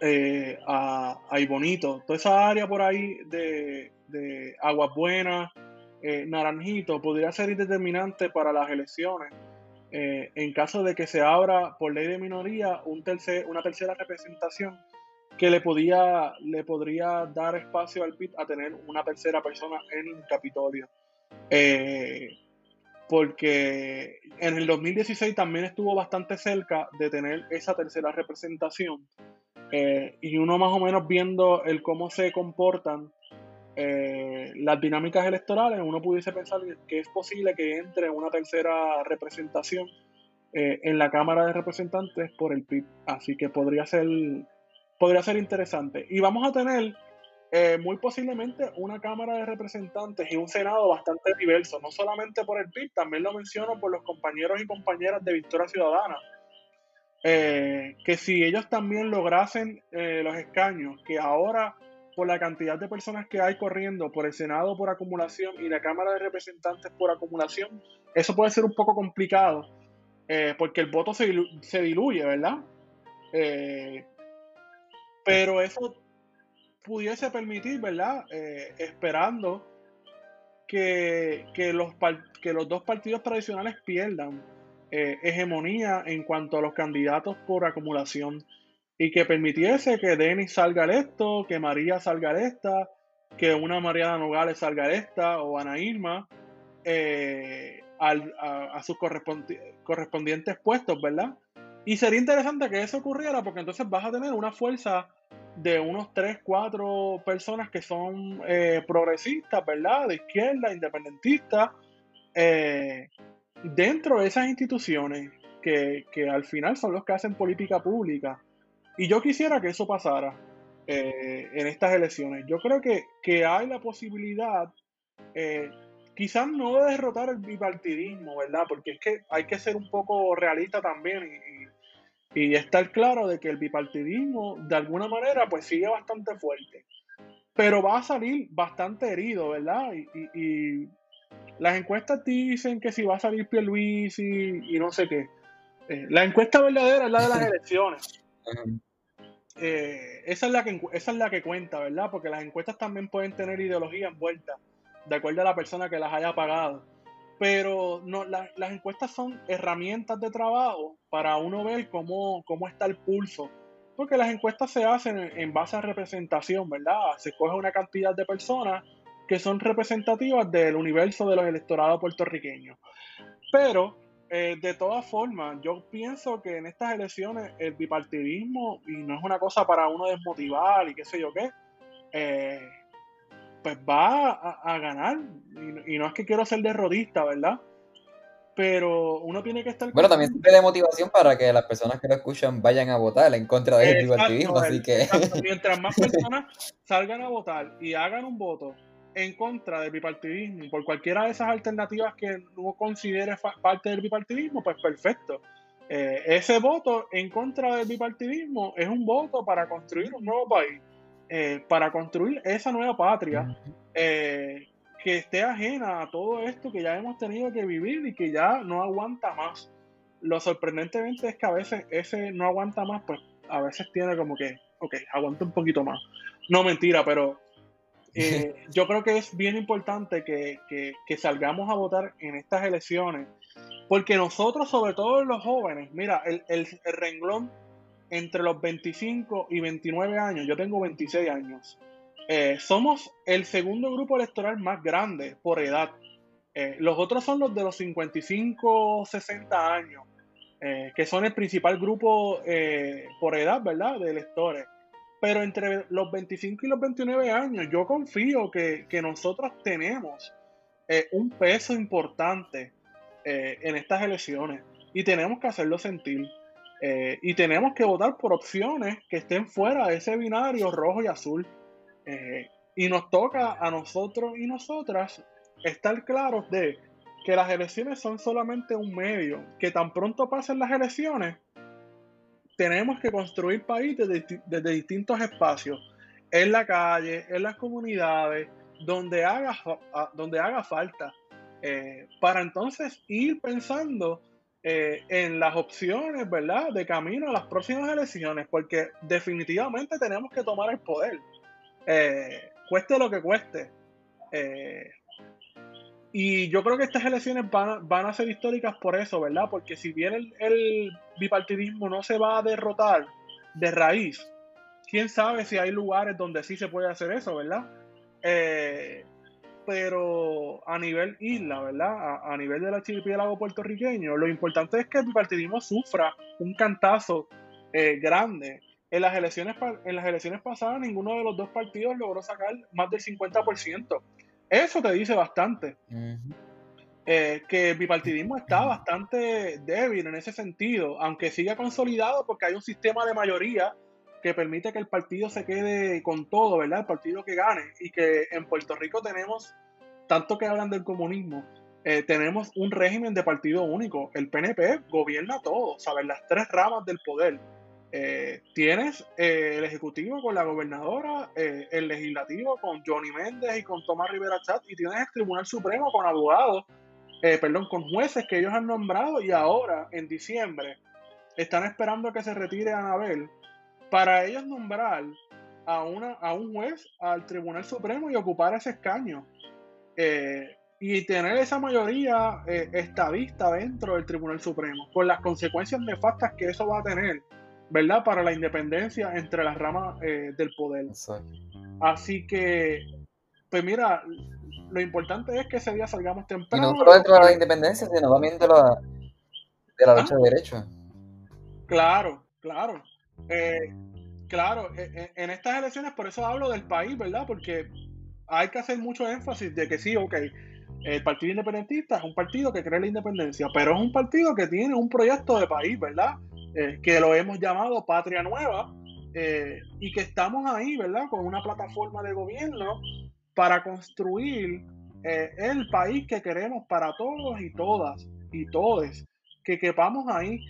eh, a, a Ibonito, toda esa área por ahí de, de Aguas Buenas, Naranjito, podría ser determinante para las elecciones eh, en caso de que se abra por ley de minoría un tercer, una tercera representación que le podía le podría dar espacio al PIB a tener una tercera persona en el Capitolio. Eh, porque en el 2016 también estuvo bastante cerca de tener esa tercera representación. Eh, y uno más o menos viendo el cómo se comportan eh, las dinámicas electorales, uno pudiese pensar que es posible que entre una tercera representación eh, en la Cámara de Representantes por el PIB. Así que podría ser, podría ser interesante. Y vamos a tener eh, muy posiblemente una Cámara de Representantes y un Senado bastante diverso, no solamente por el PIB, también lo menciono por los compañeros y compañeras de Victoria Ciudadana. Eh, que si ellos también lograsen eh, los escaños, que ahora por la cantidad de personas que hay corriendo por el Senado por acumulación y la Cámara de Representantes por acumulación, eso puede ser un poco complicado, eh, porque el voto se, se diluye, ¿verdad? Eh, pero eso pudiese permitir, ¿verdad? Eh, esperando que, que los, que los dos partidos tradicionales pierdan hegemonía en cuanto a los candidatos por acumulación y que permitiese que Denis salga electo, que María salga electa, que una Mariana Nogales salga electa o Ana Irma eh, al- a, sus correspondi- correspondientes puestos, ¿verdad? Y sería interesante que eso ocurriera porque entonces vas a tener una fuerza de unos 3, 4 personas que son eh, progresistas, ¿verdad? De izquierda, independentistas, eh, dentro de esas instituciones que, que al final son los que hacen política pública. Y yo quisiera que eso pasara eh, en estas elecciones. Yo creo que, que hay la posibilidad, eh, quizás no de derrotar el bipartidismo, ¿verdad? Porque es que hay que ser un poco realista también y, y, y estar claro de que el bipartidismo, de alguna manera, pues sigue bastante fuerte. pero va a salir bastante herido, ¿verdad? Y, y, las encuestas dicen que si va a salir Pierluisi y, y no sé qué. Eh, la encuesta verdadera es la de las *laughs* elecciones. Eh, esa, es la que, esa es la que cuenta, ¿verdad? Porque las encuestas también pueden tener ideología envuelta, de acuerdo a la persona que las haya pagado. Pero no, las encuestas son herramientas de trabajo para uno ver cómo, cómo está el pulso. Porque las encuestas se hacen en, base a representación, ¿verdad? Se coge una cantidad de personas que son representativas del universo de los electorados puertorriqueños. Pero eh, de todas formas, yo pienso que en estas elecciones el bipartidismo, y no es una cosa para uno desmotivar y qué sé yo qué, eh, pues va a, ganar. Y, no es que quiero ser derrotista, ¿verdad? Pero uno tiene que estar... Bueno, también sirve de motivación para que las personas que lo escuchan vayan a votar en contra del bipartidismo, así que... *laughs* Mientras más personas salgan a votar y hagan un voto en contra del bipartidismo, por cualquiera de esas alternativas que no considere parte del bipartidismo, pues perfecto. Eh, ese voto en contra del bipartidismo es un voto para construir un nuevo país, eh, para construir esa nueva patria eh, que esté ajena a todo esto que ya hemos tenido que vivir y que ya no aguanta más. Lo sorprendentemente es que a veces ese no aguanta más, pues a veces tiene como que, ok, aguanta un poquito más. No mentira, pero eh, *laughs* yo creo que es bien importante que, salgamos a votar en estas elecciones, porque nosotros, sobre todo los jóvenes, mira, el, renglón entre los 25 y 29 años, yo tengo 26 años, eh, somos el segundo grupo electoral más grande por edad. Eh, los otros son los de los 55, 60 años, que son el principal grupo por edad, ¿verdad?, de electores. Pero entre los 25 y los 29 años, yo confío que, nosotros tenemos eh, un peso importante eh, en estas elecciones y tenemos que hacerlo sentir. Eh, y tenemos que votar por opciones que estén fuera de ese binario rojo y azul. y nos toca a nosotros y nosotras estar claros de que las elecciones son solamente un medio, que tan pronto pasen las elecciones, tenemos que construir país desde, distintos espacios, en la calle, en las comunidades, donde haga, donde haga falta, eh, para entonces ir pensando eh, en las opciones, ¿verdad?, de camino a las próximas elecciones, porque definitivamente tenemos que tomar el poder, eh, cueste lo que cueste. Y yo creo que estas elecciones van, van a ser históricas por eso, ¿verdad? Porque si bien el, bipartidismo no se va a derrotar de raíz, quién sabe si hay lugares donde sí se puede hacer eso, ¿verdad? Eh, pero a nivel isla, ¿verdad? A, nivel del archipiélago puertorriqueño, lo importante es que el bipartidismo sufra un cantazo eh, grande. En las, elecciones, en las elecciones pasadas, ninguno de los dos partidos logró sacar más del 50%. Eso te dice bastante. Eh, que el bipartidismo está bastante débil en ese sentido, aunque siga consolidado porque hay un sistema de mayoría que permite que el partido se quede con todo, ¿verdad? El partido que gane. Y que en Puerto Rico tenemos, tanto que hablan del comunismo, eh, tenemos un régimen de partido único. El PNP gobierna todo, ¿sabes? Las tres ramas del poder. Eh, tienes eh, el Ejecutivo con la gobernadora, eh, el Legislativo con Johnny Méndez y con Tomás Rivera Chat, y tienes el Tribunal Supremo con abogados, perdón, con jueces que ellos han nombrado y ahora, en diciembre, están esperando que se retire Anabel para ellos nombrar a, una, a un juez al Tribunal Supremo y ocupar ese escaño. y tener esa mayoría estadista dentro del Tribunal Supremo, con las consecuencias nefastas que eso va a tener ¿verdad? Para la independencia entre las ramas eh, del poder. Así que, pues mira, lo importante es que ese día salgamos temprano. Y no solo dentro de la independencia, sino también de la, de la ah. lucha de derechos. Claro, claro. Eh, claro, eh, en estas elecciones, por eso hablo del país, ¿verdad? Porque hay que hacer mucho énfasis de que sí, ok, el Partido Independentista es un partido que cree la independencia, pero es un partido que tiene un proyecto de país, ¿verdad? Eh, que lo hemos llamado Patria Nueva, eh, y que estamos ahí, ¿verdad? Con una plataforma de gobierno para construir eh, el país que queremos para todos y todas y todes, que quepamos ahí,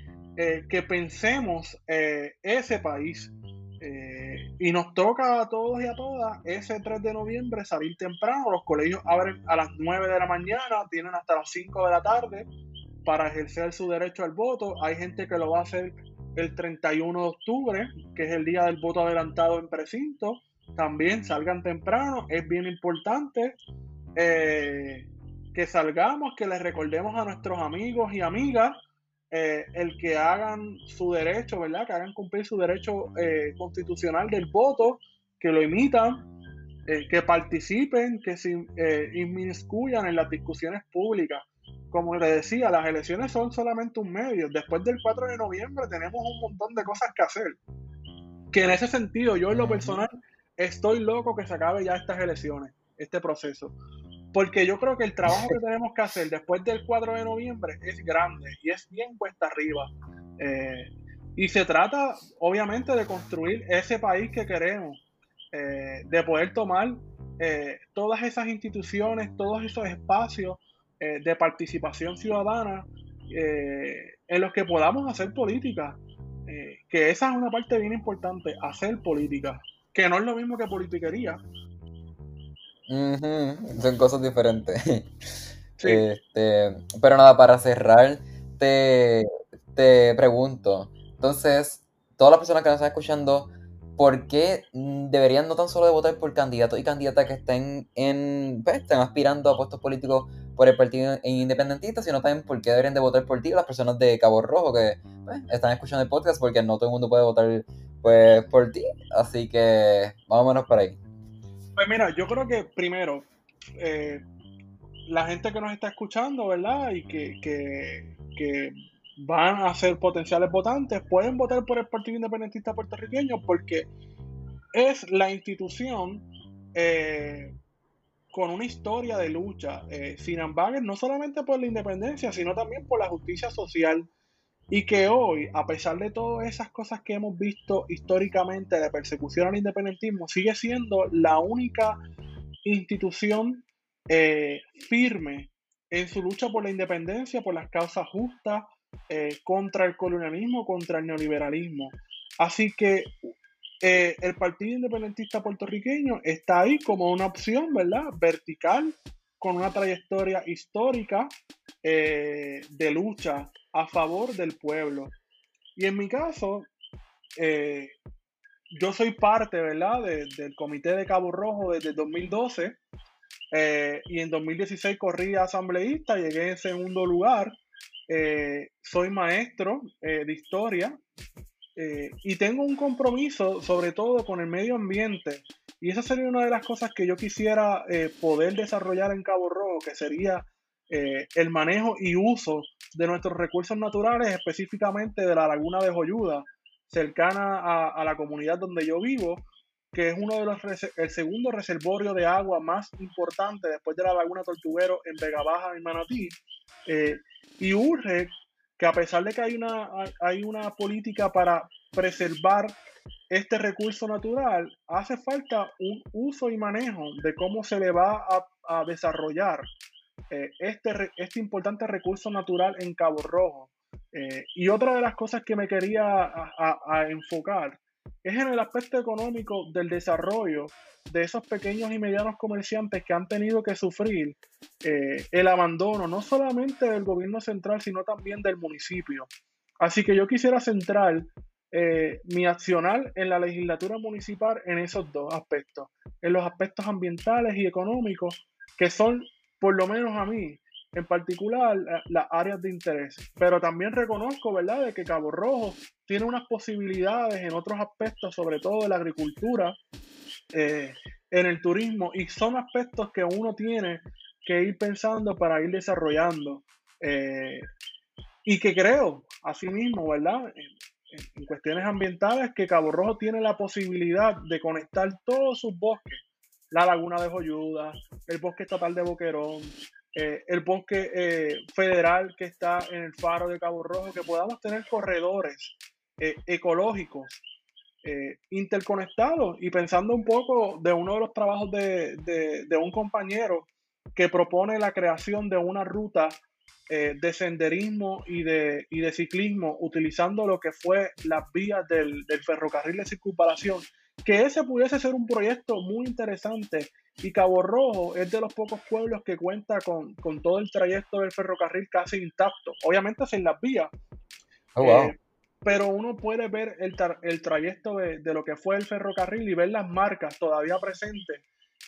que pensemos ese país y nos toca a todos y a todas ese 3 de noviembre salir temprano. Los colegios abren a las 9 de la mañana, tienen hasta las 5 de la tarde para ejercer su derecho al voto. Hay gente que lo va a hacer el 31 de octubre, que es el día del voto adelantado en precinto. También salgan temprano, es bien importante eh, que salgamos, que les recordemos a nuestros amigos y amigas eh, el que hagan su derecho, ¿verdad? Que hagan cumplir su derecho eh, constitucional del voto, que lo imitan, que participen, que se inmiscuyan en las discusiones públicas como le decía, las elecciones son solamente un medio. Después del 4 de noviembre tenemos un montón de cosas que hacer. Que en ese sentido, yo en lo personal, estoy loco que se acabe ya estas elecciones, este proceso. Porque yo creo que el trabajo que tenemos que hacer después del 4 de noviembre es grande y es bien cuesta arriba. Eh, y se trata, obviamente, de construir ese país que queremos, eh, de poder tomar eh, todas esas instituciones, todos esos espacios eh, de participación ciudadana eh, en los que podamos hacer política. Eh, que esa es una parte bien importante, hacer política, que no es lo mismo que politiquería. Son cosas diferentes. *laughs* Este, pero nada, para cerrar, te, te pregunto, entonces, todas las personas que nos están escuchando, ¿por qué deberían no tan solo de votar por candidatos y candidatas que estén en pues, estén aspirando a puestos políticos por el partido independentista, sino también por qué deberían de votar por ti las personas de Cabo Rojo que pues, están escuchando el podcast porque no todo el mundo puede votar pues por ti, así que vamos menos por ahí. Pues mira, yo creo que primero eh, la gente que nos está escuchando, ¿verdad? Y que, que, que van a ser potenciales votantes, pueden votar por el Partido Independentista Puertorriqueño porque es la institución eh, con una historia de lucha, eh, sin embargo, no solamente por la independencia, sino también por la justicia social. Y que hoy, a pesar de todas esas cosas que hemos visto históricamente de persecución al independentismo, sigue siendo la única institución eh, firme en su lucha por la independencia, por las causas justas, eh, contra el colonialismo, contra el neoliberalismo. Así que eh, el Partido Independentista Puertorriqueño está ahí como una opción, ¿verdad? Vertical, con una trayectoria histórica eh, de lucha a favor del pueblo. Y en mi caso, yo soy parte, ¿verdad?, del Comité de Cabo Rojo desde 2012. y en 2016 corrí asambleísta, llegué en segundo lugar eh, soy maestro eh, de historia eh, y tengo un compromiso sobre todo con el medio ambiente. Y esa sería una de las cosas que yo quisiera poder desarrollar en Cabo Rojo, que sería el manejo y uso de nuestros recursos naturales, específicamente de la laguna de Joyuda, cercana a, a la comunidad donde yo vivo, que es uno de los el segundo reservorio de agua más importante después de la laguna Tortuguero en Vega Baja, en Manatí. Eh, y urge a pesar de que hay una, hay una política para preservar este recurso natural, hace falta un uso y manejo de cómo se le va a, desarrollar eh, este, este importante recurso natural en Cabo Rojo. Eh, y otra de las cosas que me quería enfocar es en el aspecto económico del desarrollo de esos pequeños y medianos comerciantes que han tenido que sufrir eh, el abandono no solamente del gobierno central, sino también del municipio. Así que yo quisiera centrar eh, mi accional en la legislatura municipal en esos dos aspectos, en los aspectos ambientales y económicos, que son, por lo menos a mí, en particular las áreas de interés. Pero también reconozco, ¿verdad?, de que Cabo Rojo tiene unas posibilidades en otros aspectos, sobre todo de la agricultura, eh, en el turismo, y son aspectos que uno tiene que ir pensando para ir desarrollando. Eh, y que creo, asimismo, ¿verdad? En, en, cuestiones ambientales, que Cabo Rojo tiene la posibilidad de conectar todos sus bosques, la laguna de Joyuda, el bosque estatal de Boquerón, eh, el bosque eh, federal que está en el faro de Cabo Rojo, que podamos tener corredores eh, ecológicos interconectados y pensando un poco de uno de los trabajos de, de, un compañero que propone la creación de una ruta de senderismo y de, y de ciclismo utilizando lo que fue las vías del, del ferrocarril de circunvalación que ese pudiese ser un proyecto muy interesante y Cabo Rojo es de los pocos pueblos que cuenta con, todo el trayecto del ferrocarril casi intacto, obviamente sin las vías. Oh, eh, pero uno puede ver el, el trayecto de, de, lo que fue el ferrocarril y ver las marcas todavía presentes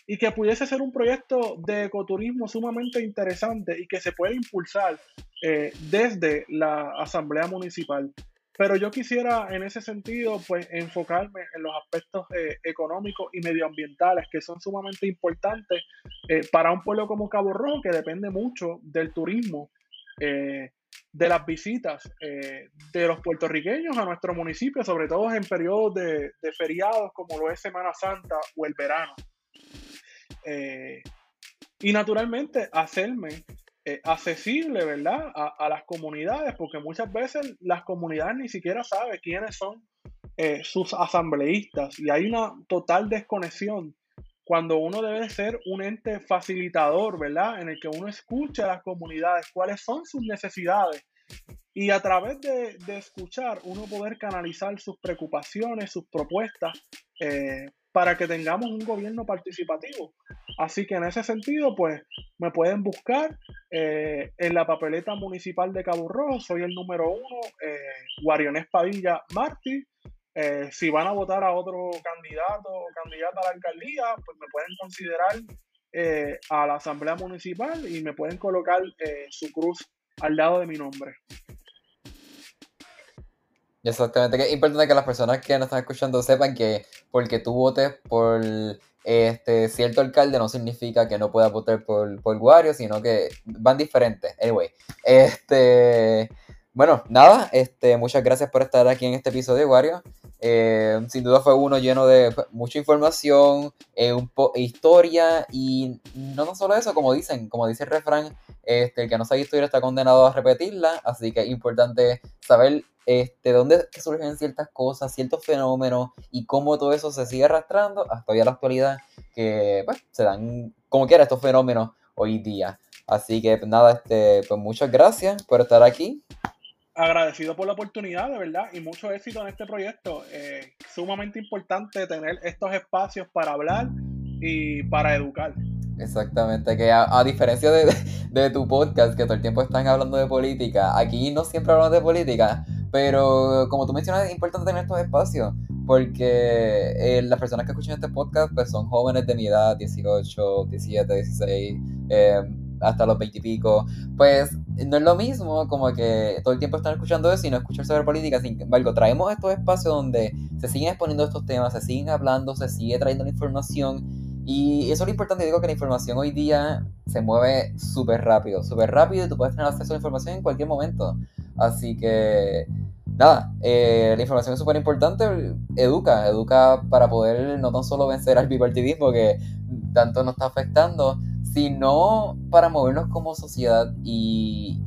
y que pudiese ser un proyecto de ecoturismo sumamente interesante y que se puede impulsar eh, desde la Asamblea Municipal. Pero yo quisiera en ese sentido pues enfocarme en los aspectos eh, económicos y medioambientales que son sumamente importantes eh, para un pueblo como Cabo Rojo que depende mucho del turismo, de las visitas de los puertorriqueños a nuestro municipio, sobre todo en periodos de, de feriados como lo es Semana Santa o el verano. Eh, y naturalmente hacerme eh, accesible, ¿verdad? A, las comunidades, porque muchas veces las comunidades ni siquiera saben quiénes son eh, sus asambleístas y hay una total desconexión cuando uno debe ser un ente facilitador, ¿verdad? En el que uno escucha a las comunidades, cuáles son sus necesidades y a través de, escuchar uno poder canalizar sus preocupaciones, sus propuestas para que tengamos un gobierno participativo. Así que en ese sentido, pues me pueden buscar eh, en la papeleta municipal de Cabo Rojo, soy el número uno, eh, Guariones Padilla Martí. Eh, si van a votar a otro candidato o candidata a la alcaldía, pues me pueden considerar eh, a la asamblea municipal y me pueden colocar su cruz al lado de mi nombre. Exactamente, es importante que las personas que nos están escuchando sepan que porque tú votes por este cierto alcalde no significa que no puedas votar por, por Wario, sino que van diferentes. Anyway, este, bueno, nada, este, muchas gracias por estar aquí en este episodio, Wario. Eh, sin duda fue uno lleno de mucha información, eh, un historia y no, no solo eso, como dicen, como dice el refrán, este, el que no sabe historia está condenado a repetirla, así que es importante saber este, dónde surgen ciertas cosas, ciertos fenómenos y cómo todo eso se sigue arrastrando hasta hoy a la actualidad, que pues, se dan como quiera estos fenómenos hoy día. Así que pues, nada, este, pues muchas gracias por estar aquí. Agradecido por la oportunidad, de verdad, y mucho éxito en este proyecto. Eh, sumamente importante tener estos espacios para hablar y para educar. Exactamente, que a, diferencia de, de, tu podcast, que todo el tiempo están hablando de política, aquí no siempre hablamos de política, pero como tú mencionas, es importante tener estos espacios, porque eh, las personas que escuchan este podcast pues, son jóvenes de mi edad, 18, 17, 16, hasta los 20 y pico. Pues no es lo mismo como que todo el tiempo están escuchando eso y no escuchar sobre política. Sin embargo, traemos estos espacios donde se siguen exponiendo estos temas, se siguen hablando, se sigue trayendo la información y eso es lo importante, digo que la información hoy día se mueve súper rápido, súper rápido y tú puedes tener acceso a la información en cualquier momento. Así que, nada, eh, la información es súper importante, educa, educa para poder no tan solo vencer al bipartidismo que tanto nos está afectando, sino para movernos como sociedad y,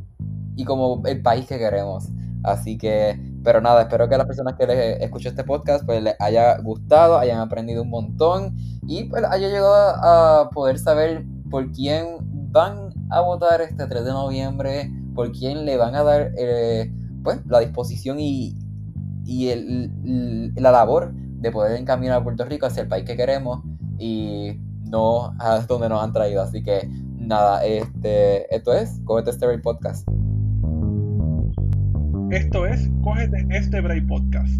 y como el país que queremos. Así que, pero nada, espero que a las personas que les escuchen este podcast pues les haya gustado, hayan aprendido un montón y pues haya llegado a poder saber por quién van a votar este 3 de noviembre, por quién le van a dar eh, pues la disposición y, y el, la labor de poder encaminar a Puerto Rico hacia el país que queremos y no a donde nos han traído. Así que nada, este, esto es Cogete este Podcast. Esto es Cógete este Break Podcast.